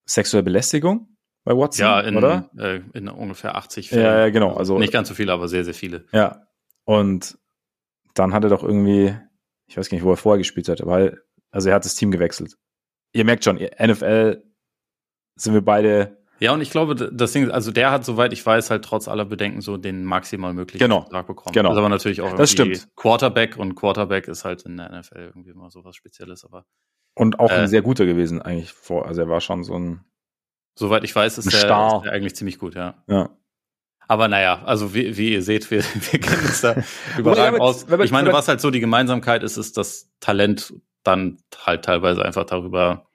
sexuelle Belästigung bei Watson, Ja, in, oder? Äh, in ungefähr 80 Ja, ja, genau. Also nicht ganz so viele, aber sehr, sehr viele. Ja. Und dann hat er doch irgendwie, ich weiß gar nicht, wo er vorher gespielt hat, weil, also er hat das Team gewechselt. Ihr merkt schon, NFL sind wir beide, Ja, und ich glaube, das Ding, also der hat, soweit ich weiß, halt trotz aller Bedenken so den maximal möglichen Genau. Vertrag bekommen. Genau. Das ist aber natürlich auch Das stimmt. Quarterback und Quarterback ist halt in der NFL irgendwie immer so was Spezielles, aber und auch Äh. ein sehr guter gewesen eigentlich vor, also er war schon so ein, soweit ich weiß, ist der, Star. ist der eigentlich ziemlich gut, ja. ja. Aber naja, also wie, wie ihr seht, wir, wir kennen uns da ja, überragend aber- aus. Ich meine, was halt so die Gemeinsamkeit ist, ist das Talent dann halt teilweise einfach darüber,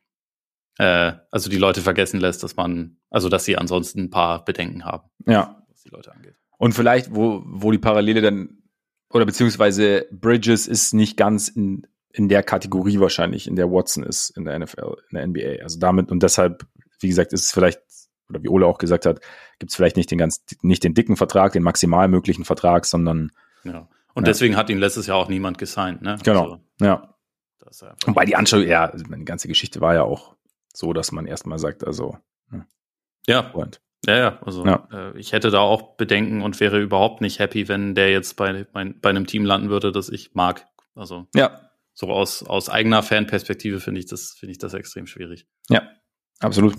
äh, also die Leute vergessen lässt, dass man, also dass sie ansonsten ein paar Bedenken haben, Ja. was die Leute angeht. Und vielleicht, wo, wo die Parallele dann, oder beziehungsweise Bridges ist nicht ganz in, in der Kategorie wahrscheinlich, in der Watson ist in der NFL, in der NBA. Also damit, und deshalb, wie gesagt, ist es vielleicht, oder wie Ole auch gesagt hat, gibt es vielleicht nicht den ganz, nicht den dicken Vertrag, den maximal möglichen Vertrag, sondern, Ja. Und Ja. deswegen hat ihn letztes Jahr auch niemand gesigned, ne? Genau. Also, ja. das ist Wobei die Anschau, ja, also meine ganze Geschichte war ja auch so, dass man erstmal sagt, also, ja, Freund. ja, ja. Also Ja. Äh, ich hätte da auch Bedenken und wäre überhaupt nicht happy, wenn der jetzt bei, bei, bei einem Team landen würde, das ich mag. Also Ja, so aus, aus eigener Fanperspektive finde ich das, finde ich das extrem schwierig. Ja, absolut.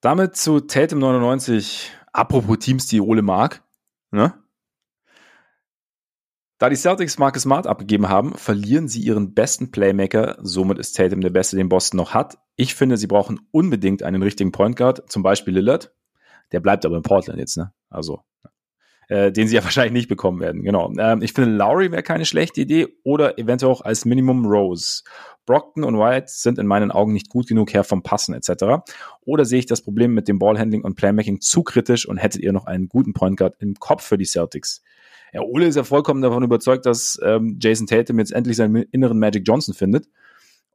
Damit zu Tatum 99. Apropos Teams, die Ole mag. Ne? Da die Celtics Marcus Smart abgegeben haben, verlieren sie ihren besten Playmaker. Somit ist Tatum der Beste, den Boston noch hat. Ich finde, sie brauchen unbedingt einen richtigen Point Guard, zum Beispiel Lillard. Der bleibt aber in Portland jetzt, ne? Also, äh, den sie ja wahrscheinlich nicht bekommen werden. Genau. Ähm, ich finde, Lowry wäre keine schlechte Idee oder eventuell auch als Minimum Rose. Brockton und White sind in meinen Augen nicht gut genug her vom Passen etc. Oder sehe ich das Problem mit dem Ballhandling und Playmaking zu kritisch und hättet ihr noch einen guten Point Guard im Kopf für die Celtics? Ja, Ole ist ja vollkommen davon überzeugt, dass ähm, Jason Tatum jetzt endlich seinen inneren Magic Johnson findet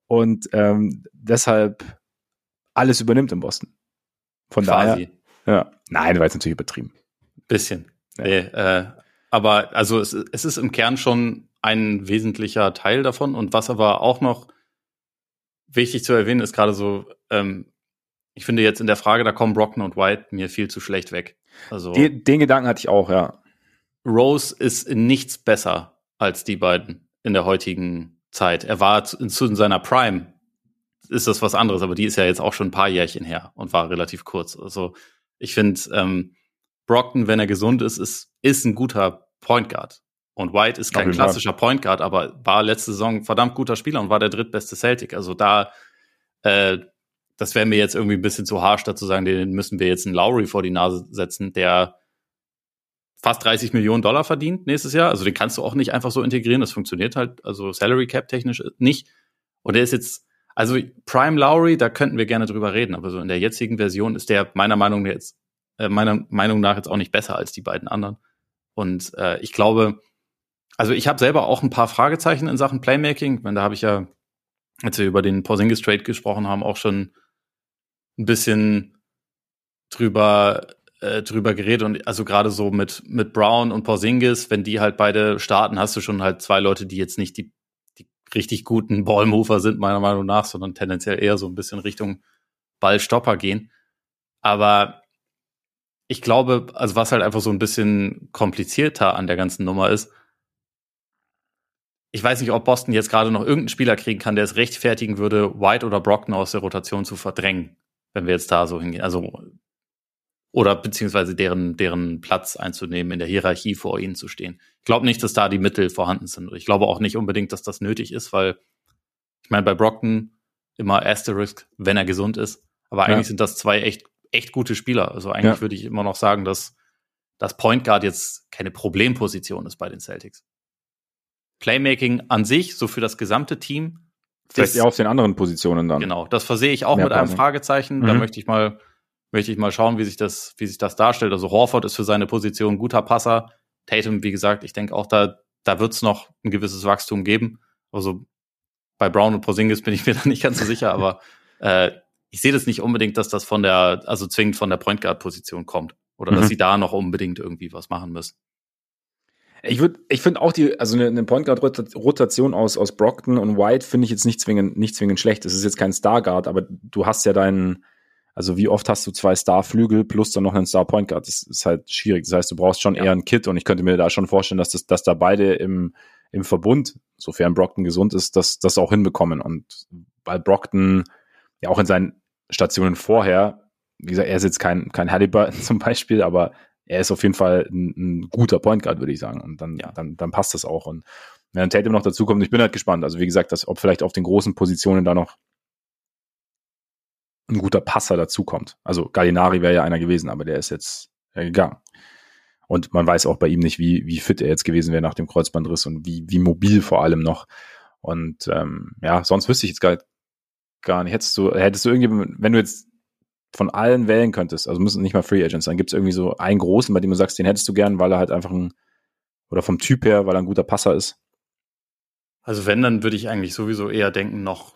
und ähm, deshalb alles übernimmt in Boston. Von daher, ja, nein, war jetzt natürlich übertrieben. Bisschen. Ja. Nee, äh, aber also es, es ist im Kern schon ein wesentlicher Teil davon. Und was aber auch noch wichtig zu erwähnen ist, gerade so, ähm, ich finde jetzt in der Frage, da kommen Brockton und White mir viel zu schlecht weg. Also Den, den Gedanken hatte ich auch, ja. Rose ist in nichts besser als die beiden in der heutigen Zeit. Er war zu, zu in seiner Prime, ist das was anderes, aber die ist ja jetzt auch schon ein paar Jährchen her und war relativ kurz. Also ich finde, ähm, Brockton, wenn er gesund ist, ist, ist ein guter Point Guard. Und White ist kein klassischer Point Guard, aber war letzte Saison verdammt guter Spieler und war der drittbeste Celtic. Also da, äh, das wäre mir jetzt irgendwie ein bisschen zu harsch, dazu sagen, den müssen wir jetzt einen Lowry vor die Nase setzen, der fast 30 Millionen Dollar verdient nächstes Jahr. Also den kannst du auch nicht einfach so integrieren. Das funktioniert halt, also Salary Cap technisch nicht. Und der ist jetzt, also Prime Lowry, da könnten wir gerne drüber reden, aber so in der jetzigen Version ist der meiner Meinung nach jetzt, äh, meiner Meinung nach jetzt auch nicht besser als die beiden anderen. Und äh, ich glaube, also ich habe selber auch ein paar Fragezeichen in Sachen Playmaking. Meine, da habe ich ja, als wir über den Porzingis Trade gesprochen haben, auch schon ein bisschen drüber äh, drüber geredet und also gerade so mit mit Brown und Porzingis, wenn die halt beide starten, hast du schon halt zwei Leute, die jetzt nicht die die richtig guten Ballmover sind meiner Meinung nach, sondern tendenziell eher so ein bisschen Richtung Ballstopper gehen. Aber ich glaube, also was halt einfach so ein bisschen komplizierter an der ganzen Nummer ist, ich weiß nicht, ob Boston jetzt gerade noch irgendeinen Spieler kriegen kann, der es rechtfertigen würde, White oder Brockton aus der Rotation zu verdrängen, wenn wir jetzt da so hingehen. Also oder beziehungsweise deren, deren Platz einzunehmen, in der Hierarchie vor ihnen zu stehen. Ich glaube nicht, dass da die Mittel vorhanden sind. Ich glaube auch nicht unbedingt, dass das nötig ist, weil ich meine, bei Brockton immer Asterisk, wenn er gesund ist. Aber eigentlich ja. sind das zwei echt, echt gute Spieler. Also eigentlich ja. würde ich immer noch sagen, dass das Point Guard jetzt keine Problemposition ist bei den Celtics. Playmaking an sich, so für das gesamte Team. Vielleicht eher auf den anderen Positionen dann. Genau, das versehe ich auch Mehr mit einem Fragezeichen. Mhm. Da möchte ich mal möchte ich mal schauen, wie sich das, wie sich das darstellt. Also Horford ist für seine Position ein guter Passer. Tatum, wie gesagt, ich denke auch da, da wird es noch ein gewisses Wachstum geben. Also bei Brown und Porzingis bin ich mir da nicht ganz so sicher, aber äh, ich sehe das nicht unbedingt, dass das von der, also zwingend von der Point Guard Position kommt oder mhm. dass sie da noch unbedingt irgendwie was machen müssen. Ich würde, ich finde auch die, also eine, eine Point Guard Rotation aus aus Brockton und White finde ich jetzt nicht zwingend nicht zwingend schlecht. Es ist jetzt kein Star Guard, aber du hast ja deinen also wie oft hast du zwei Star-Flügel plus dann noch einen Star-Point Guard? Das ist halt schwierig. Das heißt, du brauchst schon ja. eher ein Kit und ich könnte mir da schon vorstellen, dass, das, dass da beide im, im Verbund, sofern Brockton gesund ist, das, das auch hinbekommen. Und weil Brockton ja auch in seinen Stationen vorher, wie gesagt, er ist jetzt kein, kein Halliburton zum Beispiel, aber er ist auf jeden Fall ein, ein guter Point Guard, würde ich sagen. Und dann, ja. dann, dann passt das auch. Und wenn Tatum noch dazu kommt, ich bin halt gespannt. Also wie gesagt, dass, ob vielleicht auf den großen Positionen da noch ein guter Passer dazukommt. Also Gallinari wäre ja einer gewesen, aber der ist jetzt gegangen. Und man weiß auch bei ihm nicht, wie, wie fit er jetzt gewesen wäre nach dem Kreuzbandriss und wie, wie mobil vor allem noch. Und ähm, ja, sonst wüsste ich jetzt gar, gar nicht. Hättest du, hättest du irgendwie, wenn du jetzt von allen wählen könntest, also müssen nicht mal Free Agents sein, gibt es irgendwie so einen großen, bei dem du sagst, den hättest du gern, weil er halt einfach ein, oder vom Typ her, weil er ein guter Passer ist? Also wenn, dann würde ich eigentlich sowieso eher denken, noch,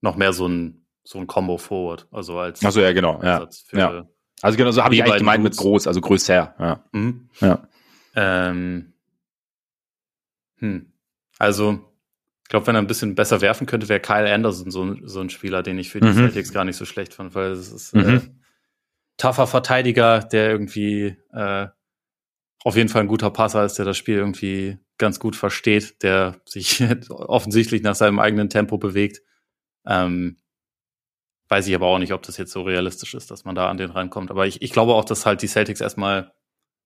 noch mehr so ein so ein Combo Forward. Also als Achso, ja, genau. Ja. ja. Also genau, so habe ich eigentlich gemeint mit groß, also größer. Ja. Mhm. ja. Ähm, hm. Also, ich glaube, wenn er ein bisschen besser werfen könnte, wäre Kyle Anderson so, so ein Spieler, den ich für die mhm. Celtics gar nicht so schlecht fand, weil es ist mhm. äh, tougher Verteidiger, der irgendwie äh, auf jeden Fall ein guter Passer ist, der das Spiel irgendwie ganz gut versteht, der sich offensichtlich nach seinem eigenen Tempo bewegt. Ähm, Weiß ich aber auch nicht, ob das jetzt so realistisch ist, dass man da an den reinkommt. Aber ich, ich glaube auch, dass halt die Celtics erstmal,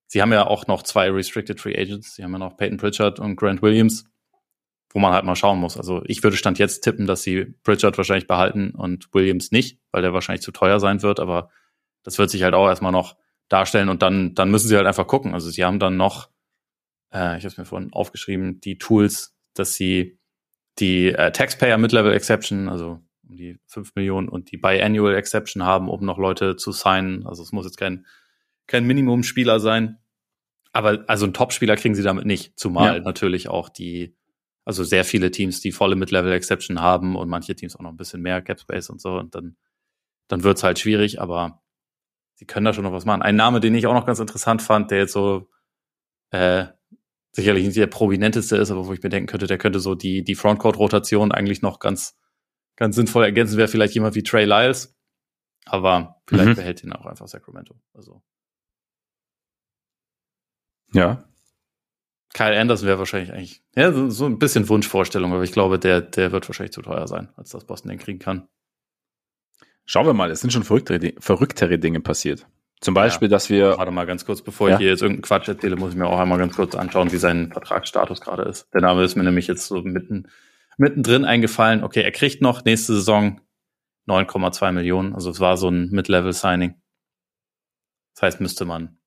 sie haben ja auch noch zwei Restricted Free Agents. Sie haben ja noch Peyton Pritchard und Grant Williams, wo man halt mal schauen muss. Also ich würde Stand jetzt tippen, dass sie Pritchard wahrscheinlich behalten und Williams nicht, weil der wahrscheinlich zu teuer sein wird. Aber das wird sich halt auch erstmal noch darstellen und dann, dann müssen sie halt einfach gucken. Also sie haben dann noch, äh, ich habe es mir vorhin aufgeschrieben, die Tools, dass sie die äh, Taxpayer Mid-Level Exception, also um die 5 Millionen und die Biannual Exception haben, um noch Leute zu signen. Also es muss jetzt kein, kein Minimum-Spieler sein. Aber also ein Top-Spieler kriegen sie damit nicht. Zumal ja. natürlich auch die, also sehr viele Teams, die volle Mid-Level-Exception haben und manche Teams auch noch ein bisschen mehr Cap Space und so. Und dann, dann wird's halt schwierig, aber sie können da schon noch was machen. Ein Name, den ich auch noch ganz interessant fand, der jetzt so äh, sicherlich nicht der prominenteste ist, aber wo ich mir denken könnte, der könnte so die, die Frontcourt-Rotation eigentlich noch ganz ganz sinnvoll ergänzen wäre vielleicht jemand wie Trey Lyles. Aber vielleicht mhm. behält ihn auch einfach Sacramento. Also. Ja. Kyle Anderson wäre wahrscheinlich eigentlich, ja, so, so, ein bisschen Wunschvorstellung, aber ich glaube, der, der wird wahrscheinlich zu teuer sein, als das Boston den kriegen kann. Schauen wir mal, es sind schon verrücktere, verrücktere Dinge passiert. Zum Beispiel, ja. dass wir. Warte mal ganz kurz, bevor ja. ich hier jetzt irgendeinen Quatsch erzähle, muss ich mir auch einmal ganz kurz anschauen, wie sein Vertragsstatus gerade ist. Der Name ist mir nämlich jetzt so mitten, mittendrin eingefallen. Okay, er kriegt noch nächste Saison 9,2 Millionen. Also es war so ein Mid-Level-Signing. Das heißt, müsste man.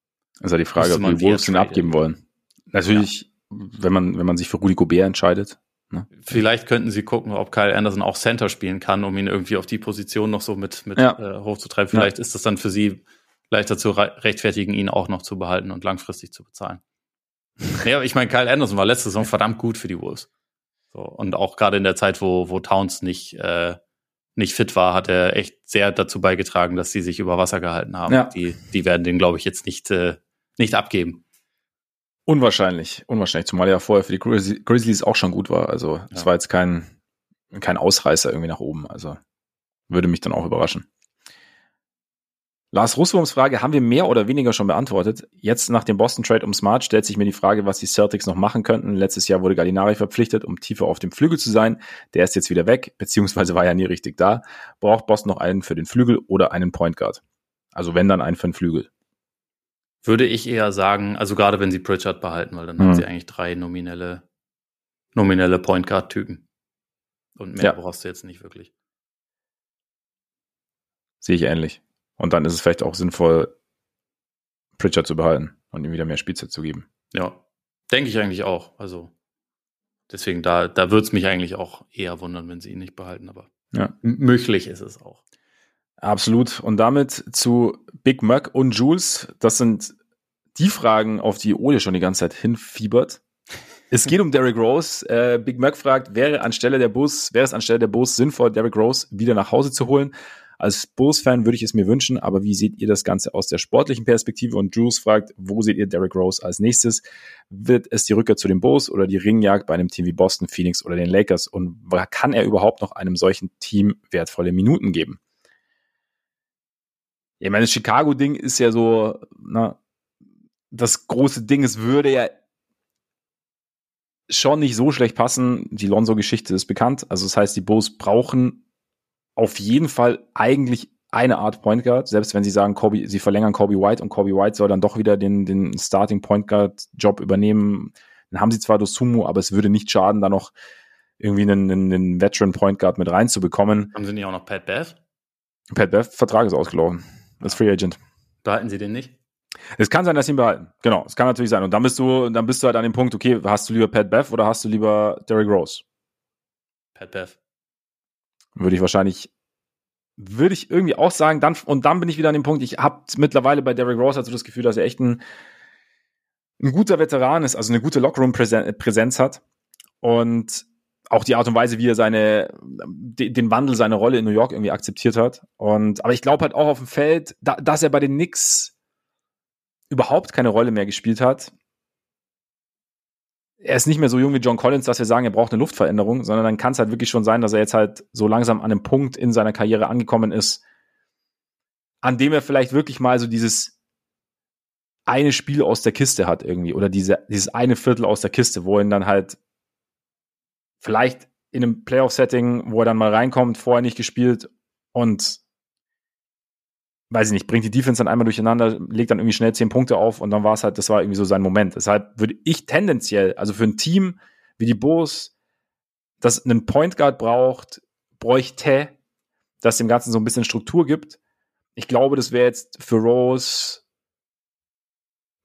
Also die Frage, ob die Wolves ihn abgeben wollen. Natürlich, ja. wenn man, wenn man sich für Rudi Gobert entscheidet. Ne? Vielleicht könnten sie gucken, ob Kyle Anderson auch Center spielen kann, um ihn irgendwie auf die Position noch so mit, mit ja. äh, hochzutreiben. Vielleicht ja. ist das dann für sie leichter zu rechtfertigen, ihn auch noch zu behalten und langfristig zu bezahlen. ja, ich meine, Kyle Anderson war letzte Saison verdammt gut für die Wolves. So, und auch gerade in der Zeit, wo, wo Towns nicht, äh, nicht fit war, hat er echt sehr dazu beigetragen, dass sie sich über Wasser gehalten haben. Ja. Die, die werden den, glaube ich, jetzt nicht, äh, nicht abgeben. Unwahrscheinlich, unwahrscheinlich, zumal er ja vorher für die Grizzlies auch schon gut war. Also es ja. war jetzt kein, kein Ausreißer irgendwie nach oben. Also würde mich dann auch überraschen. Lars Russwurms Frage haben wir mehr oder weniger schon beantwortet. Jetzt nach dem Boston Trade um Smart stellt sich mir die Frage, was die Celtics noch machen könnten. Letztes Jahr wurde Gallinari verpflichtet, um tiefer auf dem Flügel zu sein. Der ist jetzt wieder weg, beziehungsweise war ja nie richtig da. Braucht Boston noch einen für den Flügel oder einen Point Guard? Also wenn dann einen für den Flügel. Würde ich eher sagen, also gerade wenn sie Pritchard behalten, weil dann mhm. haben sie eigentlich drei nominelle, nominelle Point Guard Typen. Und mehr ja. brauchst du jetzt nicht wirklich. Sehe ich ähnlich. Und dann ist es vielleicht auch sinnvoll, Pritchard zu behalten und ihm wieder mehr Spielzeit zu geben. Ja, denke ich eigentlich auch. Also deswegen, da, da würde es mich eigentlich auch eher wundern, wenn sie ihn nicht behalten, aber ja. möglich ist es auch. Absolut. Und damit zu Big Mac und Jules. Das sind die Fragen, auf die Ole schon die ganze Zeit hinfiebert. Es geht um Derrick Rose. Äh, Big Mac fragt, wäre anstelle der Bus, wäre es anstelle der Bus sinnvoll, Derrick Rose wieder nach Hause zu holen? Als Bulls-Fan würde ich es mir wünschen, aber wie seht ihr das Ganze aus der sportlichen Perspektive? Und Jules fragt, wo seht ihr Derrick Rose als nächstes? Wird es die Rückkehr zu den Bulls oder die Ringjagd bei einem Team wie Boston, Phoenix oder den Lakers? Und kann er überhaupt noch einem solchen Team wertvolle Minuten geben? Ich meine, das Chicago-Ding ist ja so, na, das große Ding, es würde ja schon nicht so schlecht passen. Die Lonzo-Geschichte ist bekannt. Also das heißt, die Bulls brauchen auf jeden Fall eigentlich eine Art Point Guard, selbst wenn sie sagen, Kobe, sie verlängern Kobe White und Kobe White soll dann doch wieder den, den Starting Point Guard Job übernehmen. Dann haben sie zwar Dosumu, aber es würde nicht schaden, da noch irgendwie einen, einen Veteran Point Guard mit reinzubekommen. Haben sie nicht auch noch Pat Beth? Pat Beth, Vertrag ist ausgelaufen. Das ist Free Agent. Behalten sie den nicht? Es kann sein, dass sie ihn behalten. Genau, es kann natürlich sein. Und dann bist du, dann bist du halt an dem Punkt, okay, hast du lieber Pat Beth oder hast du lieber Derrick Rose? Pat Beth würde ich wahrscheinlich, würde ich irgendwie auch sagen, dann, und dann bin ich wieder an dem Punkt, ich habe mittlerweile bei Derrick Rose also das Gefühl, dass er echt ein, ein guter Veteran ist, also eine gute Lockroom-Präsenz hat und auch die Art und Weise, wie er seine, den Wandel, seine Rolle in New York irgendwie akzeptiert hat. Und, aber ich glaube halt auch auf dem Feld, da, dass er bei den Knicks überhaupt keine Rolle mehr gespielt hat, er ist nicht mehr so jung wie John Collins, dass wir sagen, er braucht eine Luftveränderung, sondern dann kann es halt wirklich schon sein, dass er jetzt halt so langsam an einem Punkt in seiner Karriere angekommen ist, an dem er vielleicht wirklich mal so dieses eine Spiel aus der Kiste hat irgendwie oder diese, dieses eine Viertel aus der Kiste, wo er dann halt vielleicht in einem Playoff-Setting, wo er dann mal reinkommt, vorher nicht gespielt und weiß ich nicht, bringt die Defense dann einmal durcheinander, legt dann irgendwie schnell zehn Punkte auf und dann war es halt, das war irgendwie so sein Moment. Deshalb würde ich tendenziell, also für ein Team wie die Bulls, das einen Point Guard braucht, bräuchte, das dem Ganzen so ein bisschen Struktur gibt. Ich glaube, das wäre jetzt für Rose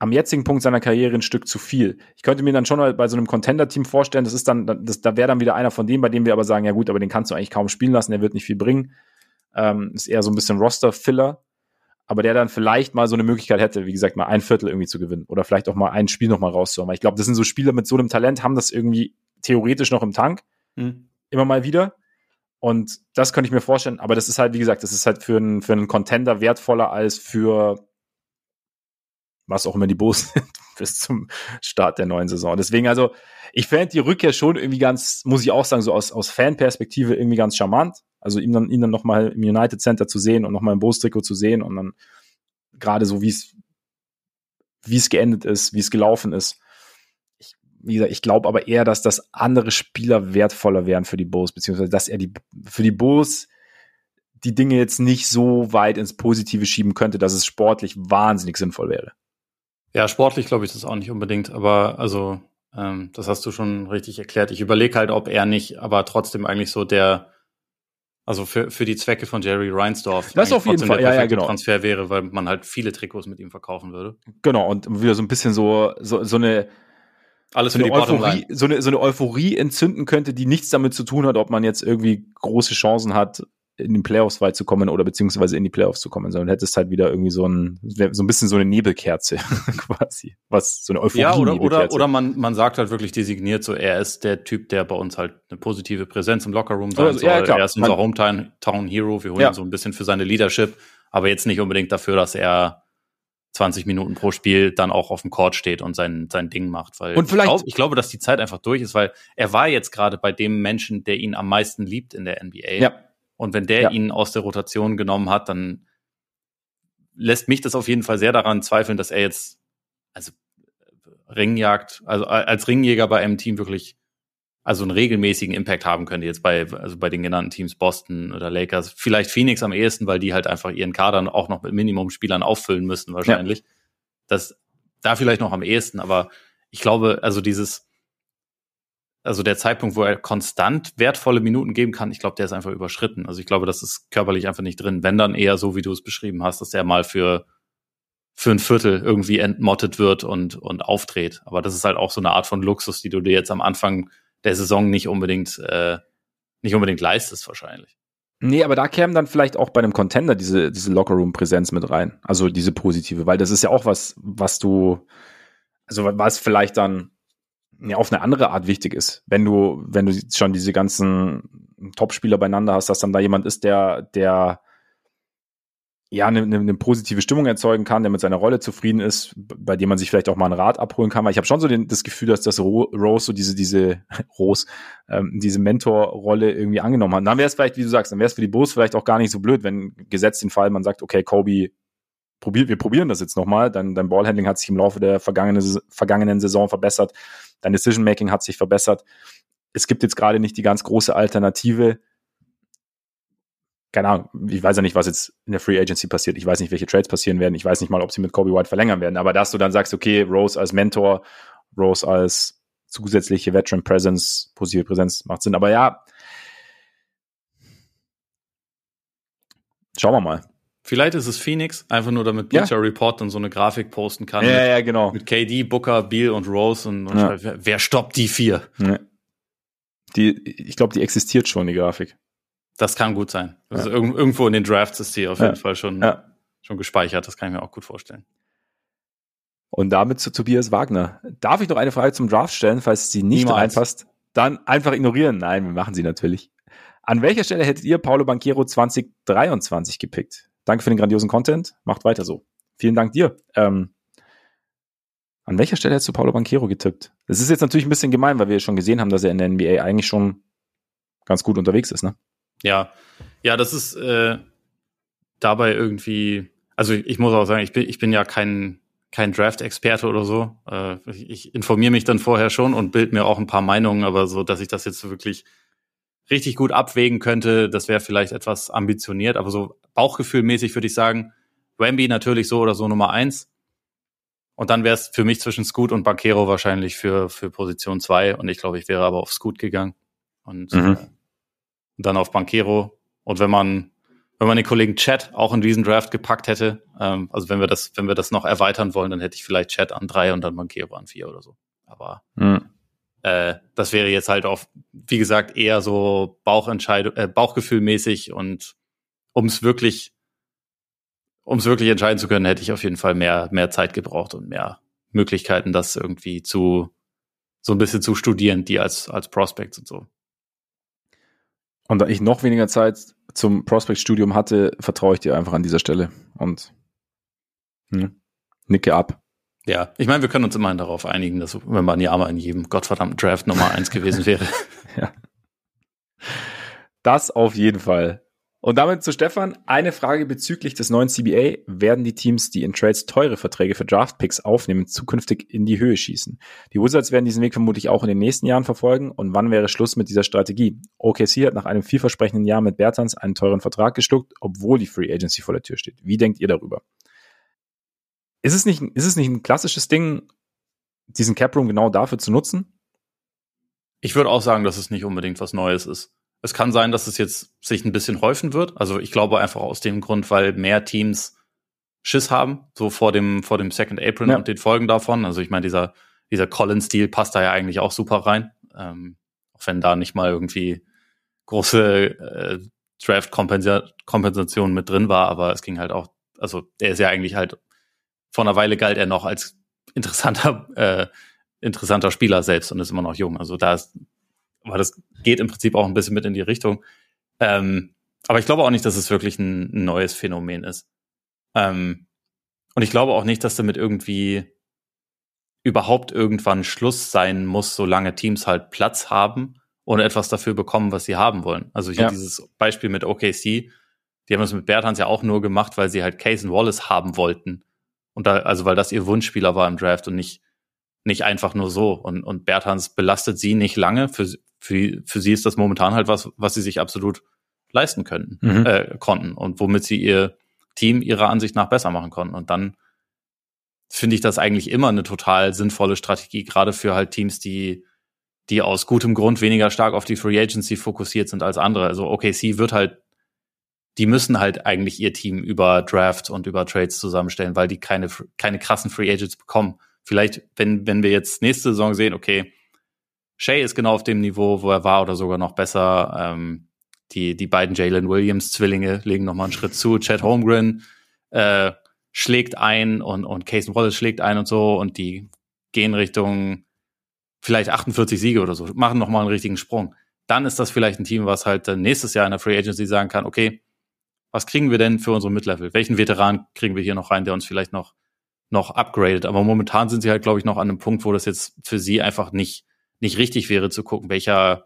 am jetzigen Punkt seiner Karriere ein Stück zu viel. Ich könnte mir dann schon bei so einem Contender-Team vorstellen, das ist dann, das, da wäre dann wieder einer von denen, bei dem wir aber sagen, ja gut, aber den kannst du eigentlich kaum spielen lassen, der wird nicht viel bringen. Ähm, ist eher so ein bisschen Roster-Filler aber der dann vielleicht mal so eine Möglichkeit hätte, wie gesagt, mal ein Viertel irgendwie zu gewinnen oder vielleicht auch mal ein Spiel noch mal rauszuhauen. Ich glaube, das sind so Spieler mit so einem Talent, haben das irgendwie theoretisch noch im Tank, mhm. immer mal wieder. Und das könnte ich mir vorstellen, aber das ist halt, wie gesagt, das ist halt für einen, für einen Contender wertvoller als für was auch immer die Bulls sind bis zum Start der neuen Saison. Deswegen also, ich fände die Rückkehr schon irgendwie ganz, muss ich auch sagen, so aus, aus Fanperspektive irgendwie ganz charmant. Also ihn dann, ihn dann nochmal im United Center zu sehen und nochmal im Bulls-Trikot zu sehen und dann gerade so, wie es, wie es geendet ist, wie es gelaufen ist. Ich, wie gesagt, ich glaube aber eher, dass das andere Spieler wertvoller wären für die Bulls, beziehungsweise dass er die, für die Bulls die Dinge jetzt nicht so weit ins Positive schieben könnte, dass es sportlich wahnsinnig sinnvoll wäre. Ja, sportlich glaube ich das auch nicht unbedingt, aber also ähm, das hast du schon richtig erklärt. Ich überlege halt, ob er nicht, aber trotzdem eigentlich so der, also für, für die Zwecke von Jerry Reinsdorf das auf jeden Fall, ja, ja, genau. Transfer wäre, weil man halt viele Trikots mit ihm verkaufen würde. Genau, und wieder so ein bisschen so, so, so eine alles so eine, Euphorie, so, eine, so eine Euphorie entzünden könnte, die nichts damit zu tun hat, ob man jetzt irgendwie große Chancen hat, in den Playoffs weit zu kommen oder beziehungsweise in die Playoffs zu kommen, sondern hättest halt wieder irgendwie so ein, so ein bisschen so eine Nebelkerze quasi, was so eine Euphorie Ja, oder, oder, oder man, man sagt halt wirklich designiert so, er ist der Typ, der bei uns halt eine positive Präsenz im Lockerroom sein also, soll. Ja, klar. Er ist unser Hometown Town Hero. Wir holen ja. ihn so ein bisschen für seine Leadership, aber jetzt nicht unbedingt dafür, dass er 20 Minuten pro Spiel dann auch auf dem Court steht und sein, sein Ding macht. Weil und vielleicht, ich, glaub, ich glaube, dass die Zeit einfach durch ist, weil er war jetzt gerade bei dem Menschen, der ihn am meisten liebt in der NBA. Ja. Und wenn der ja. ihn aus der Rotation genommen hat, dann lässt mich das auf jeden Fall sehr daran zweifeln, dass er jetzt, also Ringjagd, also als Ringjäger bei einem Team wirklich, also einen regelmäßigen Impact haben könnte, jetzt bei, also bei den genannten Teams Boston oder Lakers, vielleicht Phoenix am ehesten, weil die halt einfach ihren Kader auch noch mit Minimumspielern auffüllen müssen, wahrscheinlich. Ja. Das, da vielleicht noch am ehesten, aber ich glaube, also dieses, also der Zeitpunkt, wo er konstant wertvolle Minuten geben kann, ich glaube, der ist einfach überschritten. Also ich glaube, das ist körperlich einfach nicht drin. Wenn dann eher so, wie du es beschrieben hast, dass er mal für für ein Viertel irgendwie entmottet wird und und aufdreht. Aber das ist halt auch so eine Art von Luxus, die du dir jetzt am Anfang der Saison nicht unbedingt äh, nicht unbedingt leistest wahrscheinlich. Nee, aber da käme dann vielleicht auch bei einem Contender diese, diese Lockerroom-Präsenz mit rein. Also diese positive, weil das ist ja auch was, was du, also was vielleicht dann ja, auf eine andere Art wichtig ist. Wenn du, wenn du schon diese ganzen Top-Spieler beieinander hast, dass dann da jemand ist, der, der ja eine, eine, eine positive Stimmung erzeugen kann, der mit seiner Rolle zufrieden ist, bei dem man sich vielleicht auch mal einen Rat abholen kann. Weil ich habe schon so den, das Gefühl, dass das Rose so diese, diese Rose, ähm, diese Mentor-Rolle irgendwie angenommen hat. dann wäre es vielleicht, wie du sagst, dann wäre es für die Bulls vielleicht auch gar nicht so blöd, wenn gesetzt den Fall, man sagt, okay, Kobe probiert, wir probieren das jetzt nochmal. Dein, dein Ballhandling hat sich im Laufe der vergangenen, vergangenen Saison verbessert. Dein Decision Making hat sich verbessert. Es gibt jetzt gerade nicht die ganz große Alternative. Keine Ahnung, ich weiß ja nicht, was jetzt in der Free Agency passiert. Ich weiß nicht, welche Trades passieren werden. Ich weiß nicht mal, ob sie mit Kobe White verlängern werden. Aber dass du dann sagst, okay, Rose als Mentor, Rose als zusätzliche Veteran Presence, positive Präsenz macht Sinn. Aber ja, schauen wir mal. Vielleicht ist es Phoenix, einfach nur damit Bleacher ja. Report dann so eine Grafik posten kann. Ja, mit, ja, genau. Mit KD, Booker, Beal und Rose und, und ja. schreibt, wer stoppt die vier? Ja. Die, ich glaube, die existiert schon, die Grafik. Das kann gut sein. Also ja. irgendwo in den Drafts ist die auf jeden Fall schon, schon gespeichert. Das kann ich mir auch gut vorstellen. Und damit zu Tobias Wagner. Darf ich noch eine Frage zum Draft stellen, falls sie nicht Niemals. reinpasst? Dann einfach ignorieren. Nein, wir machen sie natürlich. An welcher Stelle hättet ihr Paulo Banquero 2023 gepickt? Danke für den grandiosen Content. Macht weiter so. Vielen Dank dir. Ähm, an welcher Stelle hättest du Paulo Banquero getippt? Das ist jetzt natürlich ein bisschen gemein, weil wir schon gesehen haben, dass er in der NBA eigentlich schon ganz gut unterwegs ist, ne? Ja, ja, das ist äh, dabei irgendwie, also ich muss auch sagen, ich bin, ich bin ja kein, kein Draft-Experte oder so. Äh, ich, ich informiere mich dann vorher schon und bild mir auch ein paar Meinungen, aber so, dass ich das jetzt wirklich richtig gut abwägen könnte, das wäre vielleicht etwas ambitioniert, aber so Bauchgefühlmäßig würde ich sagen, Wemby natürlich so oder so Nummer eins. Und dann wäre es für mich zwischen Scoot und Banquero wahrscheinlich für, für Position zwei. Und ich glaube, ich wäre aber auf Scoot gegangen. Und, mhm. äh, dann auf Banquero. Und wenn man, wenn man den Kollegen Chat auch in diesen Draft gepackt hätte, ähm, also wenn wir das, wenn wir das noch erweitern wollen, dann hätte ich vielleicht Chat an drei und dann Banquero an vier oder so. Aber mhm. äh, das wäre jetzt halt auch, wie gesagt, eher so Bauchentscheidung, äh, Bauchgefühlmäßig und um es wirklich, um es wirklich entscheiden zu können, hätte ich auf jeden Fall mehr, mehr Zeit gebraucht und mehr Möglichkeiten, das irgendwie zu, so ein bisschen zu studieren, die als, als Prospects und so. Und da ich noch weniger Zeit zum Prospect-Studium hatte, vertraue ich dir einfach an dieser Stelle und hm, nicke ab. Ja, ich meine, wir können uns immerhin darauf einigen, dass wenn man ja mal in jedem gottverdammten Draft Nummer eins gewesen wäre. ja. Das auf jeden Fall. Und damit zu Stefan. Eine Frage bezüglich des neuen CBA. Werden die Teams, die in Trades teure Verträge für Draftpicks aufnehmen, zukünftig in die Höhe schießen? Die Wizards werden diesen Weg vermutlich auch in den nächsten Jahren verfolgen. Und wann wäre Schluss mit dieser Strategie? OKC hat nach einem vielversprechenden Jahr mit Bertans einen teuren Vertrag geschluckt, obwohl die Free Agency vor der Tür steht. Wie denkt ihr darüber? Ist es nicht, ist es nicht ein klassisches Ding, diesen Cap Room genau dafür zu nutzen? Ich würde auch sagen, dass es nicht unbedingt was Neues ist. Es kann sein, dass es jetzt sich ein bisschen häufen wird. Also ich glaube einfach aus dem Grund, weil mehr Teams Schiss haben, so vor dem, vor dem Second April ja. und den Folgen davon. Also ich meine, dieser, dieser Collins-Stil passt da ja eigentlich auch super rein. Ähm, auch wenn da nicht mal irgendwie große äh, Draft-Kompensation mit drin war, aber es ging halt auch, also der ist ja eigentlich halt, vor einer Weile galt er noch als interessanter, äh, interessanter Spieler selbst und ist immer noch jung. Also da ist, aber das geht im Prinzip auch ein bisschen mit in die Richtung. Ähm, aber ich glaube auch nicht, dass es wirklich ein, neues Phänomen ist. Ähm, und ich glaube auch nicht, dass damit irgendwie überhaupt irgendwann Schluss sein muss, solange Teams halt Platz haben und etwas dafür bekommen, was sie haben wollen. Also hier ja. dieses Beispiel mit OKC, die haben das mit Bertans ja auch nur gemacht, weil sie halt Case und Wallace haben wollten. Und da, also weil das ihr Wunschspieler war im Draft und nicht, nicht einfach nur so. Und, und Bertans belastet sie nicht lange. Für, für, für sie ist das momentan halt was, was sie sich absolut leisten könnten, mhm. äh, konnten und womit sie ihr Team ihrer Ansicht nach besser machen konnten. Und dann finde ich das eigentlich immer eine total sinnvolle Strategie, gerade für halt Teams, die, die aus gutem Grund weniger stark auf die Free Agency fokussiert sind als andere. Also OKC wird halt, die müssen halt eigentlich ihr Team über Draft und über Trades zusammenstellen, weil die keine, keine krassen Free Agents bekommen. Vielleicht, wenn, wenn wir jetzt nächste Saison sehen, okay, Shay ist genau auf dem Niveau, wo er war oder sogar noch besser. Ähm, die, die beiden Jalen Williams-Zwillinge legen noch mal einen Schritt zu. Chad Holmgren äh, schlägt ein und, und Casey Wallace schlägt ein und so und die gehen Richtung vielleicht 48 Siege oder so, machen noch mal einen richtigen Sprung. Dann ist das vielleicht ein Team, was halt nächstes Jahr in der Free Agency sagen kann, okay, was kriegen wir denn für unsere Midlevel? Welchen Veteran kriegen wir hier noch rein, der uns vielleicht noch, noch upgradet? Aber momentan sind sie halt, glaube ich, noch an einem Punkt, wo das jetzt für sie einfach nicht, nicht richtig wäre zu gucken, welcher,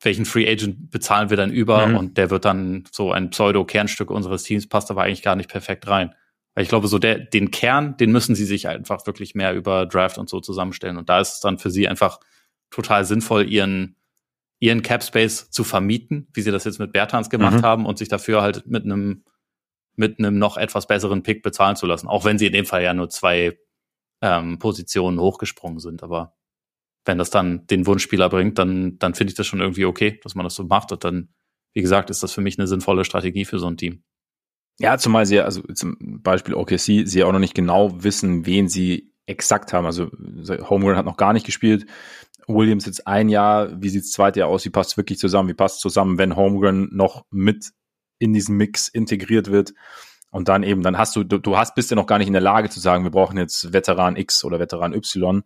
welchen Free Agent bezahlen wir dann über mhm. und der wird dann so ein Pseudo-Kernstück unseres Teams, passt aber eigentlich gar nicht perfekt rein. Weil ich glaube, so der, den Kern, den müssen sie sich einfach wirklich mehr über Draft und so zusammenstellen. Und da ist es dann für sie einfach total sinnvoll, ihren, ihren Cap Space zu vermieten, wie sie das jetzt mit Bertans gemacht mhm. haben und sich dafür halt mit einem, mit einem noch etwas besseren Pick bezahlen zu lassen. Auch wenn sie in dem Fall ja nur zwei ähm, Positionen hochgesprungen sind. Aber wenn das dann den Wunschspieler bringt, dann, dann finde ich das schon irgendwie okay, dass man das so macht. Und dann, wie gesagt, ist das für mich eine sinnvolle Strategie für so ein Team. Ja, zumal sie, also zum Beispiel OKC, sie auch noch nicht genau wissen, wen sie exakt haben. Also Homegrown hat noch gar nicht gespielt. Williams jetzt ein Jahr. Wie sieht's zweite Jahr aus? Wie passt wirklich zusammen? Wie passt zusammen, wenn Homegrown noch mit in diesen Mix integriert wird? Und dann eben, dann hast du, du, du hast, bist ja noch gar nicht in der Lage zu sagen, wir brauchen jetzt Veteran X oder Veteran Y,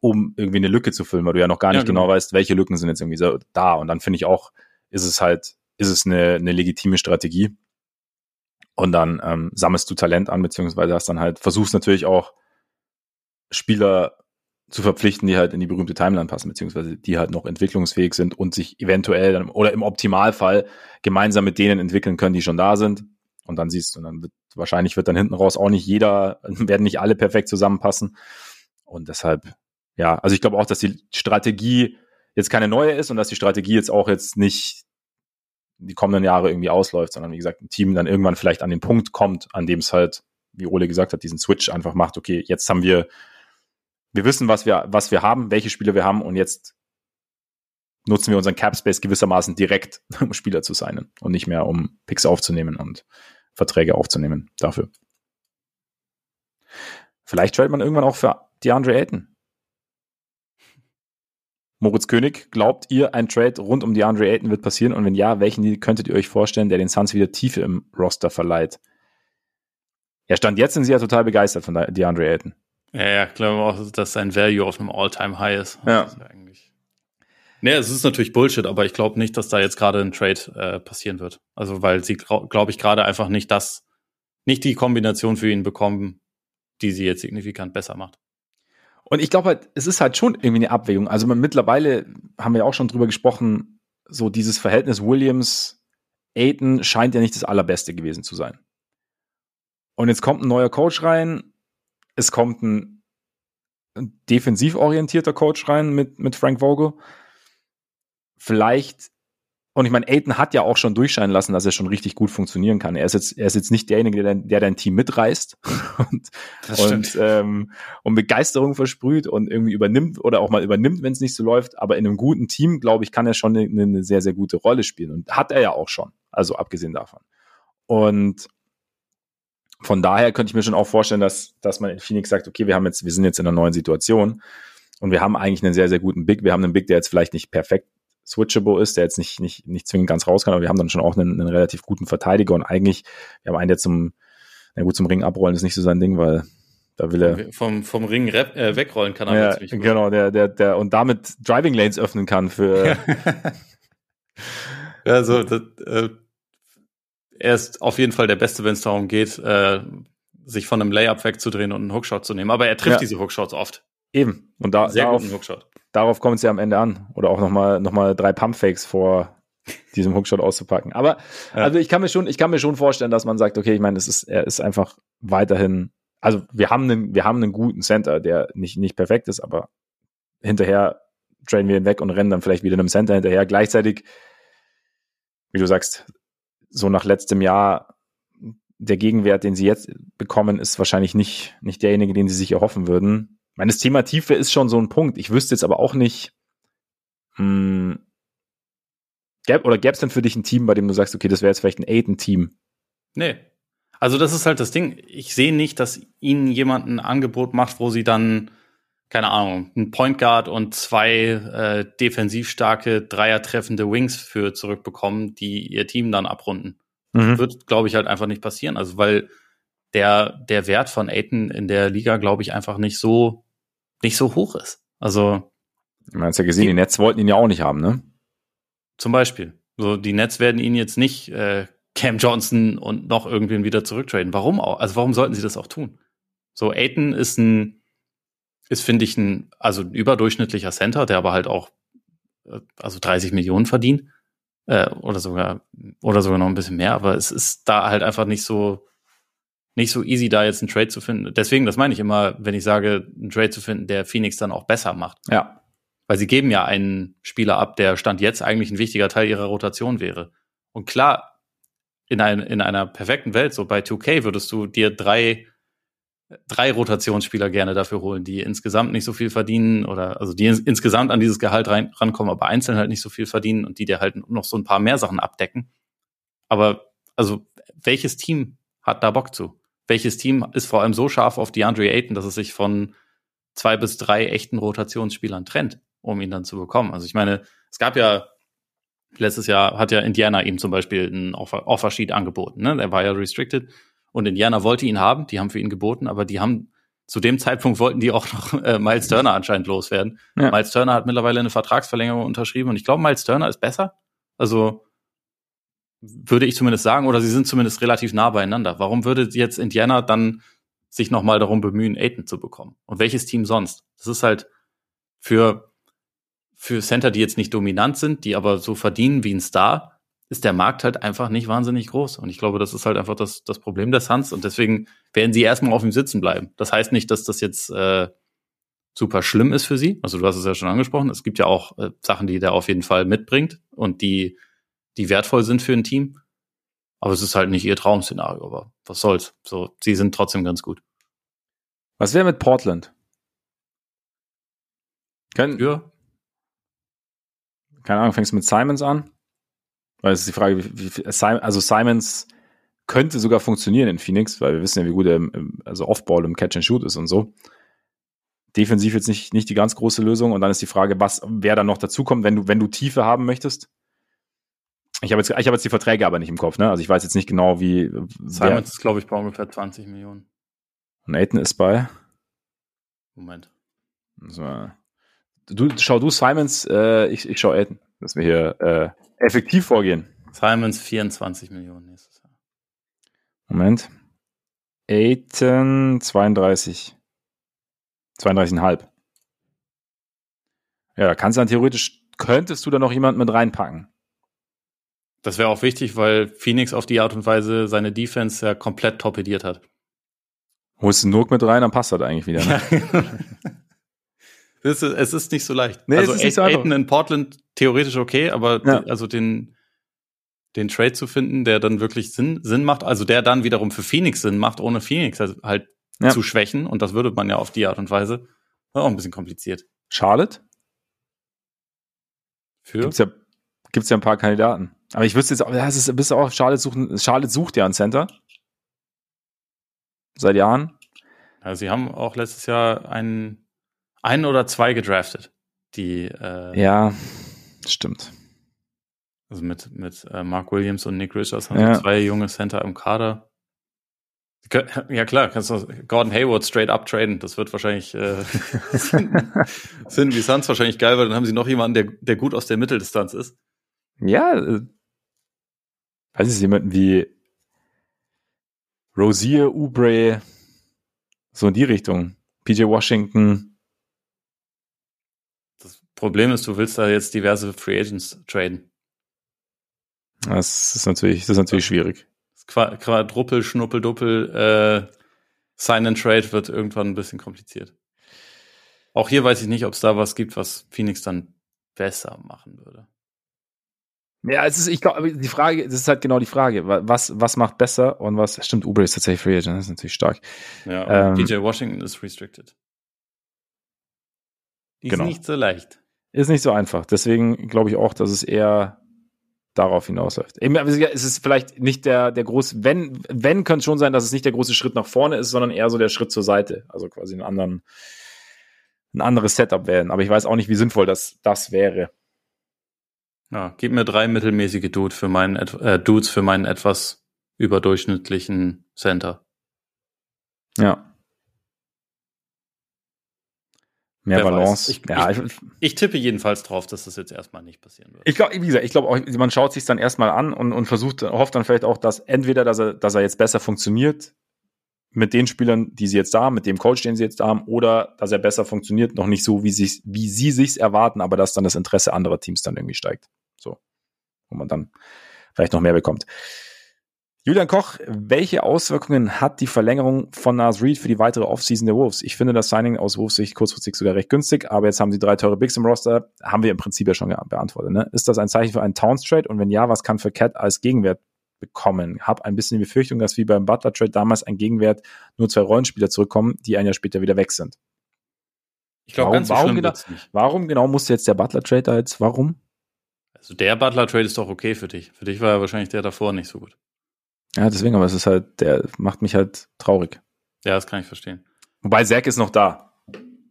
um irgendwie eine Lücke zu füllen, weil du ja noch gar nicht ja, genau. genau weißt, welche Lücken sind jetzt irgendwie so da. Und dann finde ich auch, ist es halt, ist es eine, eine legitime Strategie. Und dann ähm, sammelst du Talent an, beziehungsweise hast dann halt, versuchst natürlich auch Spieler zu verpflichten, die halt in die berühmte Timeline passen, beziehungsweise die halt noch entwicklungsfähig sind und sich eventuell dann, oder im Optimalfall gemeinsam mit denen entwickeln können, die schon da sind. Und dann siehst du, und dann wird, wahrscheinlich wird dann hinten raus auch nicht jeder, werden nicht alle perfekt zusammenpassen. Und deshalb ja, also ich glaube auch, dass die Strategie jetzt keine neue ist und dass die Strategie jetzt auch jetzt nicht die kommenden Jahre irgendwie ausläuft, sondern wie gesagt, ein Team dann irgendwann vielleicht an den Punkt kommt, an dem es halt, wie Ole gesagt hat, diesen Switch einfach macht, okay, jetzt haben wir, wir wissen, was wir, was wir haben, welche Spiele wir haben und jetzt nutzen wir unseren Cap Space gewissermaßen direkt, um Spieler zu sein und nicht mehr um Picks aufzunehmen und Verträge aufzunehmen dafür. Vielleicht tradet man irgendwann auch für DeAndre Ayton. Moritz König, glaubt ihr, ein Trade rund um DeAndre Ayton wird passieren? Und wenn ja, welchen könntet ihr euch vorstellen, der den Suns wieder Tiefe im Roster verleiht? Er stand jetzt sind sie ja total begeistert von DeAndre Ayton. Ja, ja, ich glaube auch, dass sein Value auf einem All-Time-High ist. Ja. ist ja eigentlich Nee, es ist natürlich Bullshit, aber ich glaube nicht, dass da jetzt gerade ein Trade äh, passieren wird. Also, weil sie, glaube ich, gerade einfach nicht das, nicht die Kombination für ihn bekommen, die sie jetzt signifikant besser macht. Und ich glaube halt, es ist halt schon irgendwie eine Abwägung. Also man, mittlerweile haben wir auch schon drüber gesprochen, so dieses Verhältnis Williams Aiton scheint ja nicht das allerbeste gewesen zu sein. Und jetzt kommt ein neuer Coach rein, es kommt ein defensiv orientierter Coach rein mit, mit Frank Vogel. Vielleicht und ich meine, Aiden hat ja auch schon durchscheinen lassen, dass er schon richtig gut funktionieren kann. Er ist jetzt, er ist jetzt nicht derjenige, der, der dein Team mitreißt und, und, ähm, und Begeisterung versprüht und irgendwie übernimmt oder auch mal übernimmt, wenn es nicht so läuft. Aber in einem guten Team, glaube ich, kann er schon eine, eine sehr, sehr gute Rolle spielen. Und hat er ja auch schon. Also abgesehen davon. Und von daher könnte ich mir schon auch vorstellen, dass, dass man in Phoenix sagt, okay, wir haben jetzt, wir sind jetzt in einer neuen Situation und wir haben eigentlich einen sehr, sehr guten Big. Wir haben einen Big, der jetzt vielleicht nicht perfekt switchable ist, der jetzt nicht, nicht, nicht zwingend ganz raus kann, aber wir haben dann schon auch einen, einen relativ guten Verteidiger und eigentlich, wir haben einen, der zum, na gut, zum Ring abrollen ist nicht so sein Ding, weil da will er. Vom, vom Ring rep, äh, wegrollen kann er ja, ziemlich gut. Genau, der, der, der, und damit Driving Lanes öffnen kann für. ja, so, das, äh, er ist auf jeden Fall der Beste, wenn es darum geht, äh, sich von einem Layup wegzudrehen und einen Hookshot zu nehmen. Aber er trifft ja. diese Hookshots oft. Eben. Und da, Sehr darauf, guten Hookshot darauf kommt es ja am Ende an. Oder auch nochmal noch mal drei Pumpfakes vor diesem Hookshot auszupacken. Aber ja. also ich kann mir schon, ich kann mir schon vorstellen, dass man sagt, okay, ich meine, es ist, er ist einfach weiterhin, also wir haben einen, wir haben einen guten Center, der nicht, nicht perfekt ist, aber hinterher trainen wir ihn weg und rennen dann vielleicht wieder einem Center hinterher. Gleichzeitig, wie du sagst, so nach letztem Jahr, der Gegenwert, den sie jetzt bekommen, ist wahrscheinlich nicht, nicht derjenige, den sie sich erhoffen würden meine, das Thema Tiefe ist schon so ein Punkt. Ich wüsste jetzt aber auch nicht, hm, gäb, oder gäbe es denn für dich ein Team, bei dem du sagst, okay, das wäre jetzt vielleicht ein Aiden-Team? Nee. Also das ist halt das Ding. Ich sehe nicht, dass ihnen jemand ein Angebot macht, wo sie dann, keine Ahnung, einen Point Guard und zwei äh, defensiv starke, Dreier treffende Wings für zurückbekommen, die ihr Team dann abrunden. Mhm. Wird, glaube ich, halt einfach nicht passieren. Also weil der, der Wert von Aiden in der Liga, glaube ich, einfach nicht so nicht so hoch ist. Also. Man hat ja gesehen, die, die Nets wollten ihn ja auch nicht haben, ne? Zum Beispiel. So, die Nets werden ihn jetzt nicht äh, Cam Johnson und noch irgendwen wieder zurücktraden. Warum auch? Also warum sollten sie das auch tun? So, Aiton ist ein, ist, finde ich, ein, also ein überdurchschnittlicher Center, der aber halt auch äh, also 30 Millionen verdient. Äh, oder sogar, oder sogar noch ein bisschen mehr, aber es ist da halt einfach nicht so, nicht so easy, da jetzt einen Trade zu finden. Deswegen, das meine ich immer, wenn ich sage, einen Trade zu finden, der Phoenix dann auch besser macht. Ja. Weil sie geben ja einen Spieler ab, der Stand jetzt eigentlich ein wichtiger Teil ihrer Rotation wäre. Und klar, in, ein, in einer perfekten Welt, so bei 2K, würdest du dir drei, drei Rotationsspieler gerne dafür holen, die insgesamt nicht so viel verdienen oder also die ins, insgesamt an dieses Gehalt rein, rankommen, aber einzeln halt nicht so viel verdienen und die dir halt noch so ein paar mehr Sachen abdecken. Aber also welches Team hat da Bock zu? Welches Team ist vor allem so scharf auf DeAndre Ayton, dass es sich von zwei bis drei echten Rotationsspielern trennt, um ihn dann zu bekommen. Also ich meine, es gab ja letztes Jahr hat ja Indiana ihm zum Beispiel einen Offer, Offersheet angeboten. Ne? Der war ja restricted und Indiana wollte ihn haben, die haben für ihn geboten, aber die haben zu dem Zeitpunkt wollten die auch noch äh, Miles Turner anscheinend loswerden. Ja. Miles Turner hat mittlerweile eine Vertragsverlängerung unterschrieben und ich glaube, Miles Turner ist besser. Also würde ich zumindest sagen, oder sie sind zumindest relativ nah beieinander. Warum würde jetzt Indiana dann sich nochmal darum bemühen, Aiden zu bekommen? Und welches Team sonst? Das ist halt für, für Center, die jetzt nicht dominant sind, die aber so verdienen wie ein Star, ist der Markt halt einfach nicht wahnsinnig groß. Und ich glaube, das ist halt einfach das, das Problem der Suns. Und deswegen werden sie erstmal auf ihm sitzen bleiben. Das heißt nicht, dass das jetzt äh, super schlimm ist für sie. Also du hast es ja schon angesprochen. Es gibt ja auch äh, Sachen, die der auf jeden Fall mitbringt und die die wertvoll sind für ein Team. Aber es ist halt nicht ihr Traum-Szenario, aber was soll's. So, sie sind trotzdem ganz gut. Was wäre mit Portland? Können, ja. Keine Ahnung, fängst du mit Simons an? Weil es ist die Frage, wie, wie, also Simons könnte sogar funktionieren in Phoenix, weil wir wissen ja, wie gut er im, also Offball im Catch and Shoot ist und so. Defensiv jetzt nicht, nicht die ganz große Lösung. Und dann ist die Frage, was, wer dann noch dazukommt, wenn du, wenn du Tiefe haben möchtest. Ich habe jetzt, ich hab jetzt die Verträge aber nicht im Kopf, ne? Also ich weiß jetzt nicht genau, wie. Simons ist, glaube ich, bei ungefähr 20 Millionen. Nathan ist bei. Moment. So. Du, schau du Simons, äh, ich, ich schau Aiden, dass wir hier äh, effektiv vorgehen. Simons 24 Millionen nächstes Jahr. Moment. Aiden 32. 32,5. Ja, da kannst du dann theoretisch, könntest du da noch jemanden mit reinpacken. Das wäre auch wichtig, weil Phoenix auf die Art und Weise seine Defense ja komplett torpediert hat. Holst du Nook mit rein, dann passt das eigentlich wieder. Ne? ist, es ist nicht so leicht. Nee, also es ist nicht so. Aiden in Portland theoretisch okay, aber Ja. also den, den Trade zu finden, der dann wirklich Sinn, Sinn macht, also der dann wiederum für Phoenix Sinn macht, ohne Phoenix halt, halt Ja. zu schwächen, und das würde man ja auf die Art und Weise, auch ein bisschen kompliziert. Charlotte? Für Gibt's ja, gibt's ja ein paar Kandidaten. Aber ich wüsste jetzt auch, ja, es ist, bist du auch, Charlotte sucht, Charlotte sucht ja einen Center. Seit Jahren. Ja, sie haben auch letztes Jahr einen, einen oder zwei gedraftet, die äh, Ja, stimmt. also mit, mit äh, Mark Williams und Nick Richards haben Ja. sie zwei junge Center im Kader. Ja klar, kannst du Gordon Hayward straight up traden. Das wird wahrscheinlich äh, sind die Suns wahrscheinlich geil, weil dann haben sie noch jemanden, der, der gut aus der Mitteldistanz ist. Ja, äh, weiß ich, jemanden wie Rosier, Oubre, so in die Richtung. PJ Washington. Das Problem ist, du willst da jetzt diverse Free Agents traden. Das ist natürlich, das ist natürlich schwierig. Quadruppel, Schnuppel, Duppel, äh, Sign and Trade wird irgendwann ein bisschen kompliziert. Auch hier weiß ich nicht, ob es da was gibt, was Phoenix dann besser machen würde. Ja, es ist, ich glaube, die Frage, das ist halt genau die Frage. Wa- Was, was macht besser und was, stimmt, Uber ist tatsächlich Free Agent, das ist natürlich stark. Ja, Ähm, PJ Washington ist restricted. Die Genau. ist nicht so leicht. Ist nicht so einfach. Deswegen glaube ich auch, dass es eher darauf hinausläuft. Eben, Es ist vielleicht nicht der, der große, wenn, wenn könnte es schon sein, dass es nicht der große Schritt nach vorne ist, sondern eher so der Schritt zur Seite. Also quasi einen anderen, ein anderes Setup wählen. Aber ich weiß auch nicht, wie sinnvoll das, das wäre. Ja, gib mir drei mittelmäßige Dude für meinen, äh, Dudes für meinen etwas überdurchschnittlichen Center. Ja. Mehr Wer. Balance. Ich- ja, ich, Ich tippe jedenfalls drauf, dass das jetzt erstmal nicht passieren wird. Ich glaube, wie gesagt, ich glaube auch, man schaut sich dann erstmal an und, und versucht, hofft dann vielleicht auch, dass entweder, dass er, dass er jetzt besser funktioniert mit den Spielern, die sie jetzt da haben, mit dem Coach, den sie jetzt da haben, oder dass er besser funktioniert, noch nicht so, wie sie, wie sie sich's erwarten, aber dass dann das Interesse anderer Teams dann irgendwie steigt. So. Und man dann vielleicht noch mehr bekommt. Julian Koch, welche Auswirkungen hat die Verlängerung von Nas Reed für die weitere Offseason der Wolves? Ich finde das Signing aus Wolves Sicht kurzfristig sogar recht günstig, aber jetzt haben sie drei teure Bigs im Roster, haben wir im Prinzip ja schon beantwortet. Ne? Ist das ein Zeichen für einen Towns Trade? Und wenn ja, was kann für Cat als Gegenwert bekommen? Hab ein bisschen die Befürchtung, dass wie beim Butler Trade damals ein Gegenwert nur zwei Rollenspieler zurückkommen, die ein Jahr später wieder weg sind. Ich glaube, Warum- ganz so warum genau-. Warum genau musste jetzt der Butler Trade da jetzt? Warum? Also der Butler-Trade ist doch okay für dich. Für dich war ja wahrscheinlich der davor nicht so gut. Ja, deswegen, aber es ist halt, der macht mich halt traurig. Ja, das kann ich verstehen. Wobei Zack ist noch da.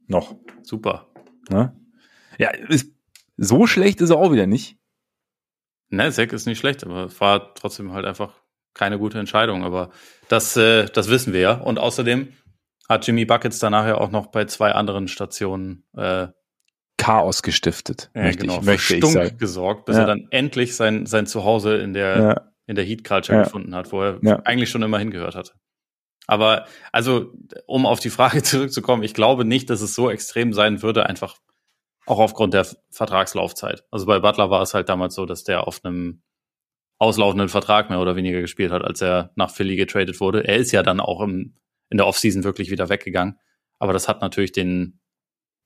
Noch. Super. Ne? Ja, ist, so schlecht ist er auch wieder nicht. Ne, Zack ist nicht schlecht, aber es war trotzdem halt einfach keine gute Entscheidung. Aber das, äh, das wissen wir ja. Und außerdem hat Jimmy Buckets danach ja auch noch bei zwei anderen Stationen äh, Chaos gestiftet, ja, möchte, genau, ich, möchte für ich Stunk sagen. gesorgt, bis Ja. er dann endlich sein, sein Zuhause in der, Ja, in der Heat Culture gefunden hat, wo er Ja. eigentlich schon immer hingehört hatte. Aber also, um auf die Frage zurückzukommen, ich glaube nicht, dass es so extrem sein würde, einfach auch aufgrund der Vertragslaufzeit. Also bei Butler war es halt damals so, dass der auf einem auslaufenden Vertrag mehr oder weniger gespielt hat, als er nach Philly getradet wurde. Er ist ja dann auch im, in der Offseason wirklich wieder weggegangen. Aber das hat natürlich den,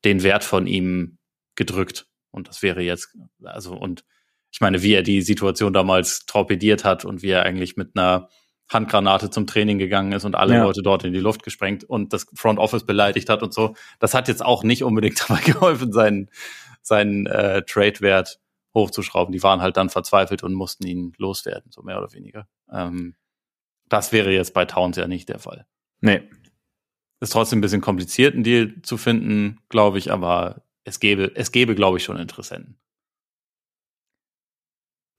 den Wert von ihm gedrückt. Und das wäre jetzt, also, und ich meine, wie er die Situation damals torpediert hat und wie er eigentlich mit einer Handgranate zum Training gegangen ist und alle Ja. Leute dort in die Luft gesprengt und das Front Office beleidigt hat und so. Das hat jetzt auch nicht unbedingt dabei geholfen, seinen, seinen äh, Trade-Wert hochzuschrauben. Die waren halt dann verzweifelt und mussten ihn loswerden, so mehr oder weniger. Ähm, das wäre jetzt bei Towns ja nicht der Fall. nee. Ist trotzdem ein bisschen kompliziert, einen Deal zu finden, glaube ich, aber es gäbe, es gäbe, glaube ich, schon Interessenten.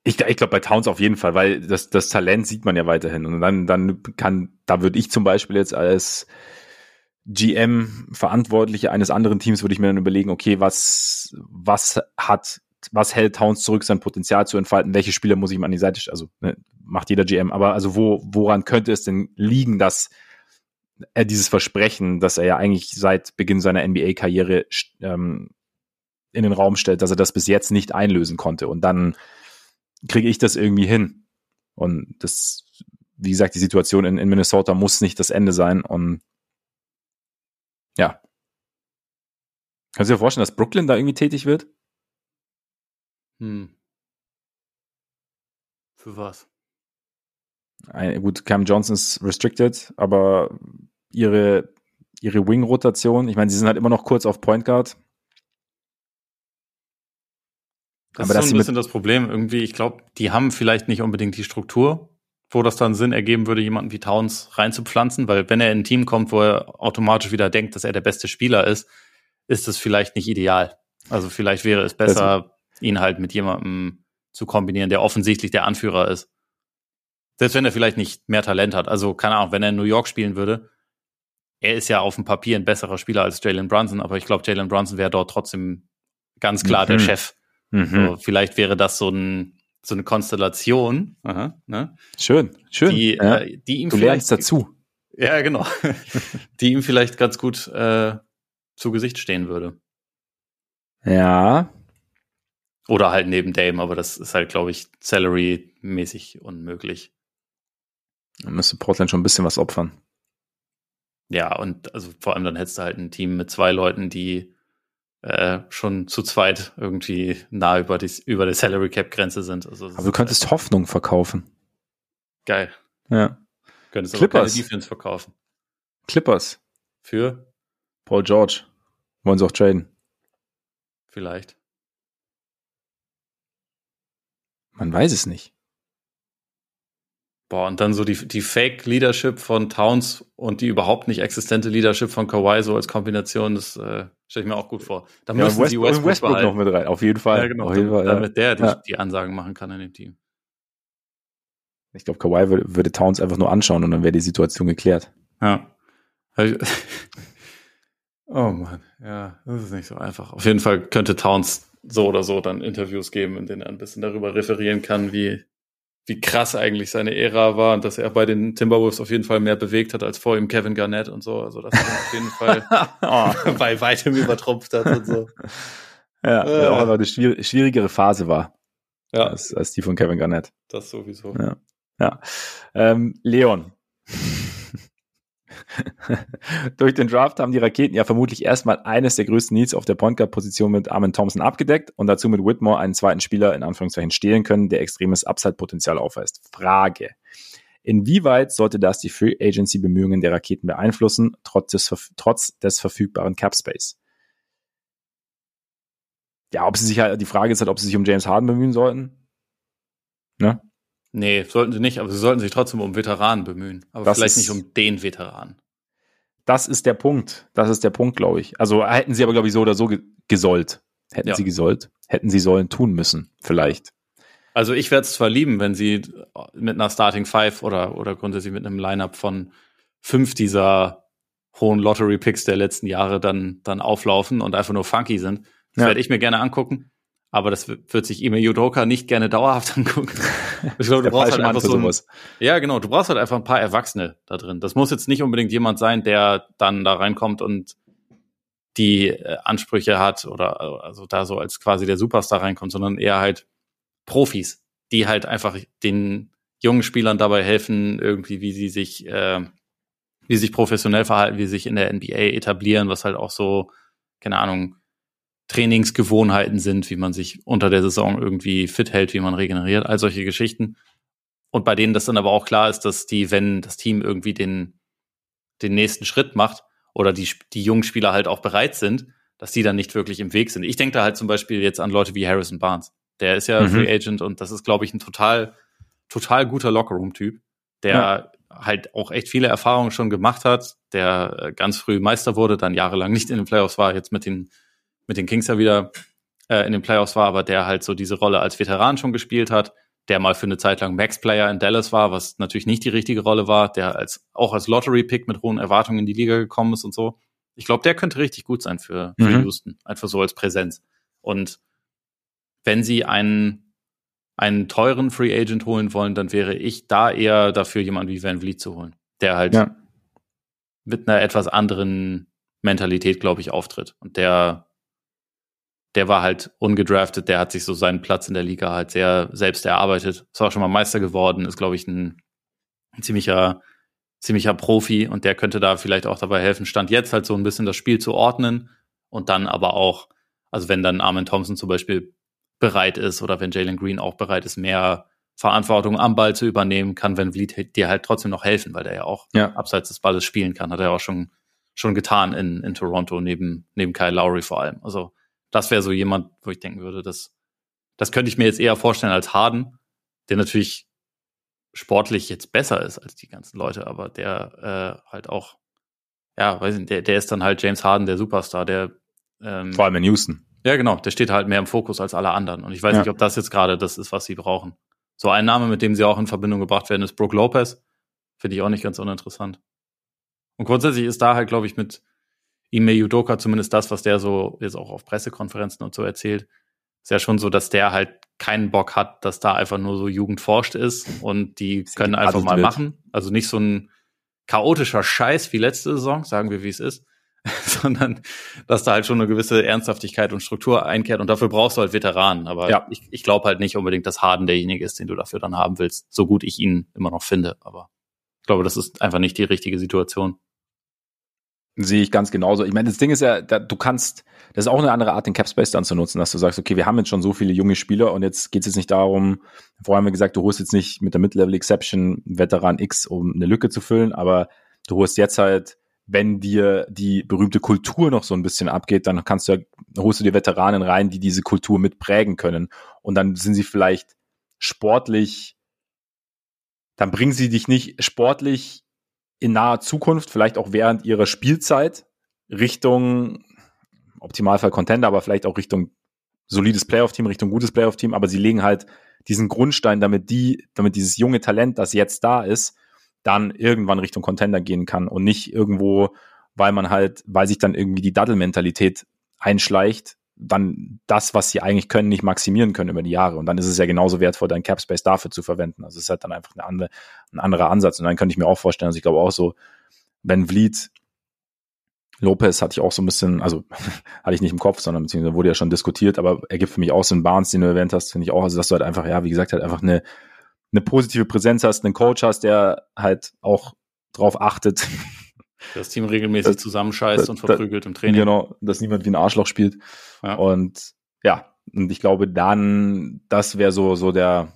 Ich, ich glaube bei Towns auf jeden Fall, weil das, das Talent sieht man ja weiterhin. Und dann, dann kann, da würde ich zum Beispiel jetzt als GM Verantwortliche eines anderen Teams würde ich mir dann überlegen, okay, was, was hat, was hält Towns zurück, sein Potenzial zu entfalten? Welche Spieler muss ich ihm an die Seite, st- also ne, macht jeder GM, aber also wo, woran könnte es denn liegen, dass er dieses Versprechen, das er ja eigentlich seit Beginn seiner NBA-Karriere ähm, in den Raum stellt, dass er das bis jetzt nicht einlösen konnte und dann kriege ich das irgendwie hin. Und das, wie gesagt, die Situation in, in Minnesota muss nicht das Ende sein. Und ja. Kannst du dir vorstellen, dass Brooklyn da irgendwie tätig wird? Hm. Für was? Ein, gut, Cam Johnson ist restricted, aber ihre, ihre Wing-Rotation, ich meine, sie sind halt immer noch kurz auf Point Guard. Das aber ist so ein bisschen das Problem. Irgendwie, ich glaube, die haben vielleicht nicht unbedingt die Struktur, wo das dann Sinn ergeben würde, jemanden wie Towns reinzupflanzen, weil wenn er in ein Team kommt, wo er automatisch wieder denkt, dass er der beste Spieler ist, ist das vielleicht nicht ideal. Also vielleicht wäre es besser, also, ihn halt mit jemandem zu kombinieren, der offensichtlich der Anführer ist. Selbst wenn er vielleicht nicht mehr Talent hat. Also, keine Ahnung, wenn er in New York spielen würde, er ist ja auf dem Papier ein besserer Spieler als Jalen Brunson, aber ich glaube, Jalen Brunson wäre dort trotzdem ganz klar mhm. der Chef. Mhm. So, vielleicht wäre das so, ein, so eine Konstellation. Aha, ne? Schön, schön. Die, ja. äh, die ihm du lernst dazu. Ja, genau. die ihm vielleicht ganz gut äh, zu Gesicht stehen würde. Ja. Oder halt neben Dame, aber das ist halt, glaube ich, salary-mäßig unmöglich. Da müsste Portland schon ein bisschen was opfern. Ja, und also vor allem dann hättest du halt ein Team mit zwei Leuten, die äh, schon zu zweit irgendwie nah über, die, über der Salary Cap Grenze sind. Also aber du könntest halt Hoffnung verkaufen. Geil. Ja. Könntest Clippers. aber Defense verkaufen. Clippers. Für? Paul George. Wollen sie auch traden? Vielleicht. Man weiß es nicht. Boah, und dann so die, die Fake-Leadership von Towns und die überhaupt nicht existente Leadership von Kawhi so als Kombination, das äh, stelle ich mir auch gut vor. Da ja, müssen West, sie Westbrook, Westbrook noch mit rein, auf jeden Fall. Ja, genau, jeden Fall, damit ja. der die, die, Ansagen machen kann in dem Team. Ich glaube, Kawhi würde, würde Towns einfach nur anschauen und dann wäre die Situation geklärt. Ja. oh Mann, ja, das ist nicht so einfach. Auf jeden Fall könnte Towns so oder so dann Interviews geben, in denen er ein bisschen darüber referieren kann, wie, wie krass eigentlich seine Ära war und dass er bei den Timberwolves auf jeden Fall mehr bewegt hat als vor ihm Kevin Garnett und so. Also dass er auf jeden Fall oh. bei weitem übertrumpft hat und so. Ja, äh. auch einfach eine schwierigere Phase war. Ja. Als, als die von Kevin Garnett. Das sowieso. Ja. ja. Ähm, Leon. Durch den Draft haben die Raketen ja vermutlich erstmal eines der größten Needs auf der Point Guard Position mit Armin Thompson abgedeckt und dazu mit Whitmore einen zweiten Spieler in Anführungszeichen stehlen können, der extremes Upside-Potenzial aufweist. Frage. Inwieweit sollte das die Free Agency Bemühungen der Raketen beeinflussen, trotz des, trotz des verfügbaren Cap Space? Ja, ob sie sich halt, die Frage ist halt, ob sie sich um James Harden bemühen sollten. Ne? Nee, sollten sie nicht, aber sie sollten sich trotzdem um Veteranen bemühen. Aber das vielleicht nicht um den Veteranen. Das ist der Punkt. Das ist der Punkt, glaube ich. Also hätten sie aber, glaube ich, so oder so gesollt. Hätten ja. sie gesollt. Hätten sie sollen tun müssen, vielleicht. Also ich werde es zwar lieben, wenn sie mit einer Starting Five oder, oder grundsätzlich mit einem Lineup von fünf dieser hohen Lottery-Picks der letzten Jahre dann, dann auflaufen und einfach nur funky sind. Das ja. werde ich mir gerne angucken aber das wird sich Ime Yudoka nicht gerne dauerhaft angucken. Ich glaube, du brauchst halt einfach so ein, Ja, genau, du brauchst halt einfach ein paar Erwachsene da drin. Das muss jetzt nicht unbedingt jemand sein, der dann da reinkommt und die äh, Ansprüche hat oder also da so als quasi der Superstar reinkommt, sondern eher halt Profis, die halt einfach den jungen Spielern dabei helfen, irgendwie, wie sie sich, äh, wie sie sich professionell verhalten, wie sie sich in der NBA etablieren, was halt auch so, keine Ahnung, Trainingsgewohnheiten sind, wie man sich unter der Saison irgendwie fit hält, wie man regeneriert, all solche Geschichten. Und bei denen das dann aber auch klar ist, dass die, wenn das Team irgendwie den, den nächsten Schritt macht oder die, die jungen Spieler halt auch bereit sind, dass die dann nicht wirklich im Weg sind. Ich denke da halt zum Beispiel jetzt an Leute wie Harrison Barnes. Der ist ja mhm. Free Agent und das ist, glaube ich, ein total, total guter Lockerroom-Typ, der ja. halt auch echt viele Erfahrungen schon gemacht hat, der äh, ganz früh Meister wurde, dann jahrelang nicht in den Playoffs war, jetzt mit den mit den Kings ja wieder äh, in den Playoffs war, aber der halt so diese Rolle als Veteran schon gespielt hat, der mal für eine Zeit lang Max-Player in Dallas war, was natürlich nicht die richtige Rolle war, der als auch als Lottery-Pick mit hohen Erwartungen in die Liga gekommen ist und so. Ich glaube, der könnte richtig gut sein für, für mhm. Houston, einfach so als Präsenz. Und wenn sie einen, einen teuren Free Agent holen wollen, dann wäre ich da eher dafür, jemanden wie Van Vliet zu holen, der halt ja. mit einer etwas anderen Mentalität, glaube ich, auftritt und der der war halt ungedraftet, der hat sich so seinen Platz in der Liga halt sehr selbst erarbeitet. Ist auch schon mal Meister geworden, ist, glaube ich, ein, ein ziemlicher, ziemlicher Profi und der könnte da vielleicht auch dabei helfen, Stand jetzt halt so ein bisschen das Spiel zu ordnen und dann aber auch, also wenn dann Armin Thompson zum Beispiel bereit ist oder wenn Jalen Green auch bereit ist, mehr Verantwortung am Ball zu übernehmen, kann Van Vliet dir halt trotzdem noch helfen, weil der ja auch ja. abseits des Balles spielen kann. Hat er auch schon, schon getan in, in Toronto, neben, neben Kyle Lowry vor allem. Also das wäre so jemand, wo ich denken würde, das, das könnte ich mir jetzt eher vorstellen als Harden, der natürlich sportlich jetzt besser ist als die ganzen Leute, aber der äh, halt auch, ja, weiß nicht, der, der ist dann halt James Harden, der Superstar, der ähm, vor allem in Houston. Ja, genau, der steht halt mehr im Fokus als alle anderen. Und ich weiß ja. nicht, ob das jetzt gerade das ist, was sie brauchen. So ein Name, mit dem sie auch in Verbindung gebracht werden, ist Brooke Lopez. Finde ich auch nicht ganz uninteressant. Und grundsätzlich ist da halt, glaube ich, mit Ime Yudoka zumindest das, was der so jetzt auch auf Pressekonferenzen und so erzählt, ist ja schon so, dass der halt keinen Bock hat, dass da einfach nur so Jugend forscht ist und die Sie können einfach mal wird. machen. Also nicht so ein chaotischer Scheiß wie letzte Saison, sagen wir, wie es ist, sondern dass da halt schon eine gewisse Ernsthaftigkeit und Struktur einkehrt und dafür brauchst du halt Veteranen. Aber ja. ich, ich glaube halt nicht unbedingt, dass Harden derjenige ist, den du dafür dann haben willst, so gut ich ihn immer noch finde. Aber ich glaube, das ist einfach nicht die richtige Situation. Sehe ich ganz genauso. Ich meine, das Ding ist ja, da, du kannst, das ist auch eine andere Art, den Capspace dann zu nutzen, dass du sagst, okay, wir haben jetzt schon so viele junge Spieler und jetzt geht es jetzt nicht darum, vorher haben wir gesagt, du holst jetzt nicht mit der Mid-Level-Exception Veteran X, um eine Lücke zu füllen, aber du holst jetzt halt wenn dir die berühmte Kultur noch so ein bisschen abgeht, dann kannst du ja, holst du dir Veteranen rein, die diese Kultur mit prägen können. Und dann sind sie vielleicht sportlich, dann bringen sie dich nicht sportlich in naher Zukunft, vielleicht auch während ihrer Spielzeit, Richtung Optimalfall Contender, aber vielleicht auch Richtung solides Playoff-Team, Richtung gutes Playoff-Team, aber sie legen halt diesen Grundstein, damit die, damit dieses junge Talent, das jetzt da ist, dann irgendwann Richtung Contender gehen kann und nicht irgendwo, weil man halt, weil sich dann irgendwie die Daddle-Mentalität einschleicht, dann das, was sie eigentlich können, nicht maximieren können über die Jahre. Und dann ist es ja genauso wertvoll, dein Capspace dafür zu verwenden. Also es ist halt dann einfach eine andere, ein anderer Ansatz. Und dann könnte ich mir auch vorstellen, also ich glaube auch so, wenn Vliet Lopez hatte ich auch so ein bisschen, also hatte ich nicht im Kopf, sondern beziehungsweise wurde ja schon diskutiert, aber er gibt für mich auch so einen Barnes, den du erwähnt hast, finde ich auch, also dass du halt einfach, ja, wie gesagt, halt einfach eine, eine positive Präsenz hast, einen Coach hast, der halt auch drauf achtet. Das Team regelmäßig das, zusammenscheißt und verprügelt im Training. Genau, dass niemand wie ein Arschloch spielt. Ja. Und ja, und ich glaube dann, das wäre so, so der,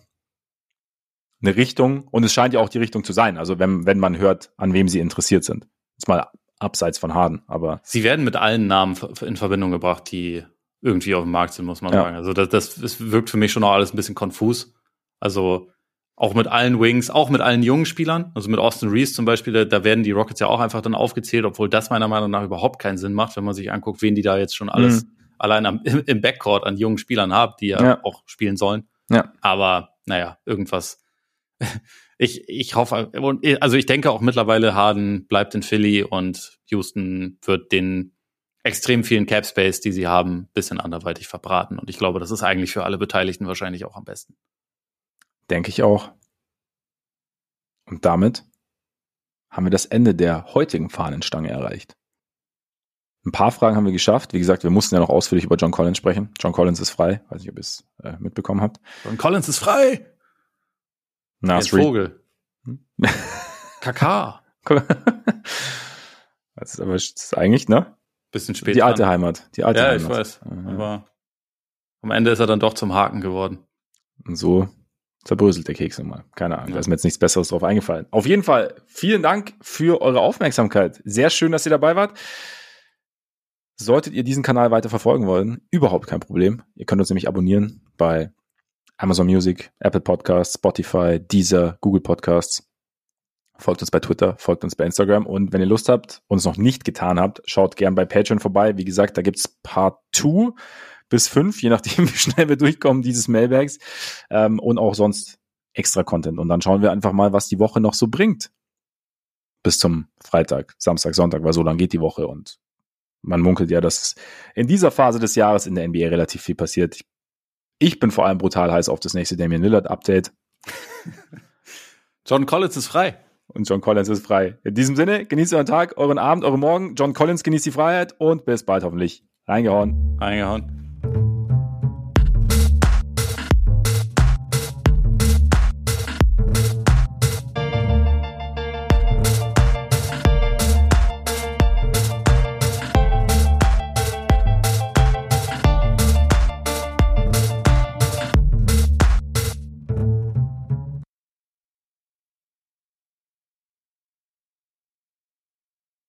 eine Richtung. Und es scheint ja auch die Richtung zu sein. Also wenn, wenn man hört, an wem sie interessiert sind. Jetzt mal abseits von Harden, aber. Sie werden mit allen Namen in Verbindung gebracht, die irgendwie auf dem Markt sind, muss man ja. sagen. Also das, das, das wirkt für mich schon auch alles ein bisschen konfus. Also auch mit allen Wings, auch mit allen jungen Spielern, also mit Austin Reese zum Beispiel, da, da, werden die Rockets ja auch einfach dann aufgezählt, obwohl das meiner Meinung nach überhaupt keinen Sinn macht, wenn man sich anguckt, wen die da jetzt schon alles mhm. allein am, im, im, Backcourt an jungen Spielern haben, die ja, ja, auch spielen sollen. Ja. Aber naja, irgendwas. Ich, ich hoffe, also ich denke auch mittlerweile, Harden bleibt in Philly und Houston wird den extrem vielen Cap Space, die sie haben, bisschen anderweitig verbraten. Und ich glaube, das ist eigentlich für alle Beteiligten wahrscheinlich auch am besten. Denke ich auch. Und damit haben wir das Ende der heutigen Fahnenstange erreicht. Ein paar Fragen haben wir geschafft. Wie gesagt, wir mussten ja noch ausführlich über John Collins sprechen. John Collins ist frei. Weiß nicht, ob ihr es äh, mitbekommen habt. John Collins ist frei! Na, Vogel. Hm? Kaka. das ist aber das ist eigentlich, ne? Bisschen später. Die alte Heimat. Die alte ja, Heimat. ich weiß. Mhm. Aber am Ende ist er dann doch zum Haken geworden. Und so zerbröselt der Keks nochmal. Keine Ahnung, ja. da ist mir jetzt nichts Besseres drauf eingefallen. Auf jeden Fall, vielen Dank für eure Aufmerksamkeit. Sehr schön, dass ihr dabei wart. Solltet ihr diesen Kanal weiter verfolgen wollen, überhaupt kein Problem. Ihr könnt uns nämlich abonnieren bei Amazon Music, Apple Podcasts, Spotify, Deezer, Google Podcasts. Folgt uns bei Twitter, folgt uns bei Instagram und wenn ihr Lust habt und es noch nicht getan habt, schaut gern bei Patreon vorbei. Wie gesagt, da gibt's Part 2 bis fünf, je nachdem, wie schnell wir durchkommen, dieses Mailbags. Ähm, und auch sonst extra Content. Und dann schauen wir einfach mal, was die Woche noch so bringt. Bis zum Freitag, Samstag, Sonntag, weil so lang geht die Woche und man munkelt ja, dass in dieser Phase des Jahres in der NBA relativ viel passiert. Ich bin vor allem brutal heiß auf das nächste Damian Lillard Update. John Collins ist frei. Und John Collins ist frei. In diesem Sinne, genießt euren Tag, euren Abend, euren Morgen. John Collins genießt die Freiheit und bis bald hoffentlich. Reingehauen. Reingehauen.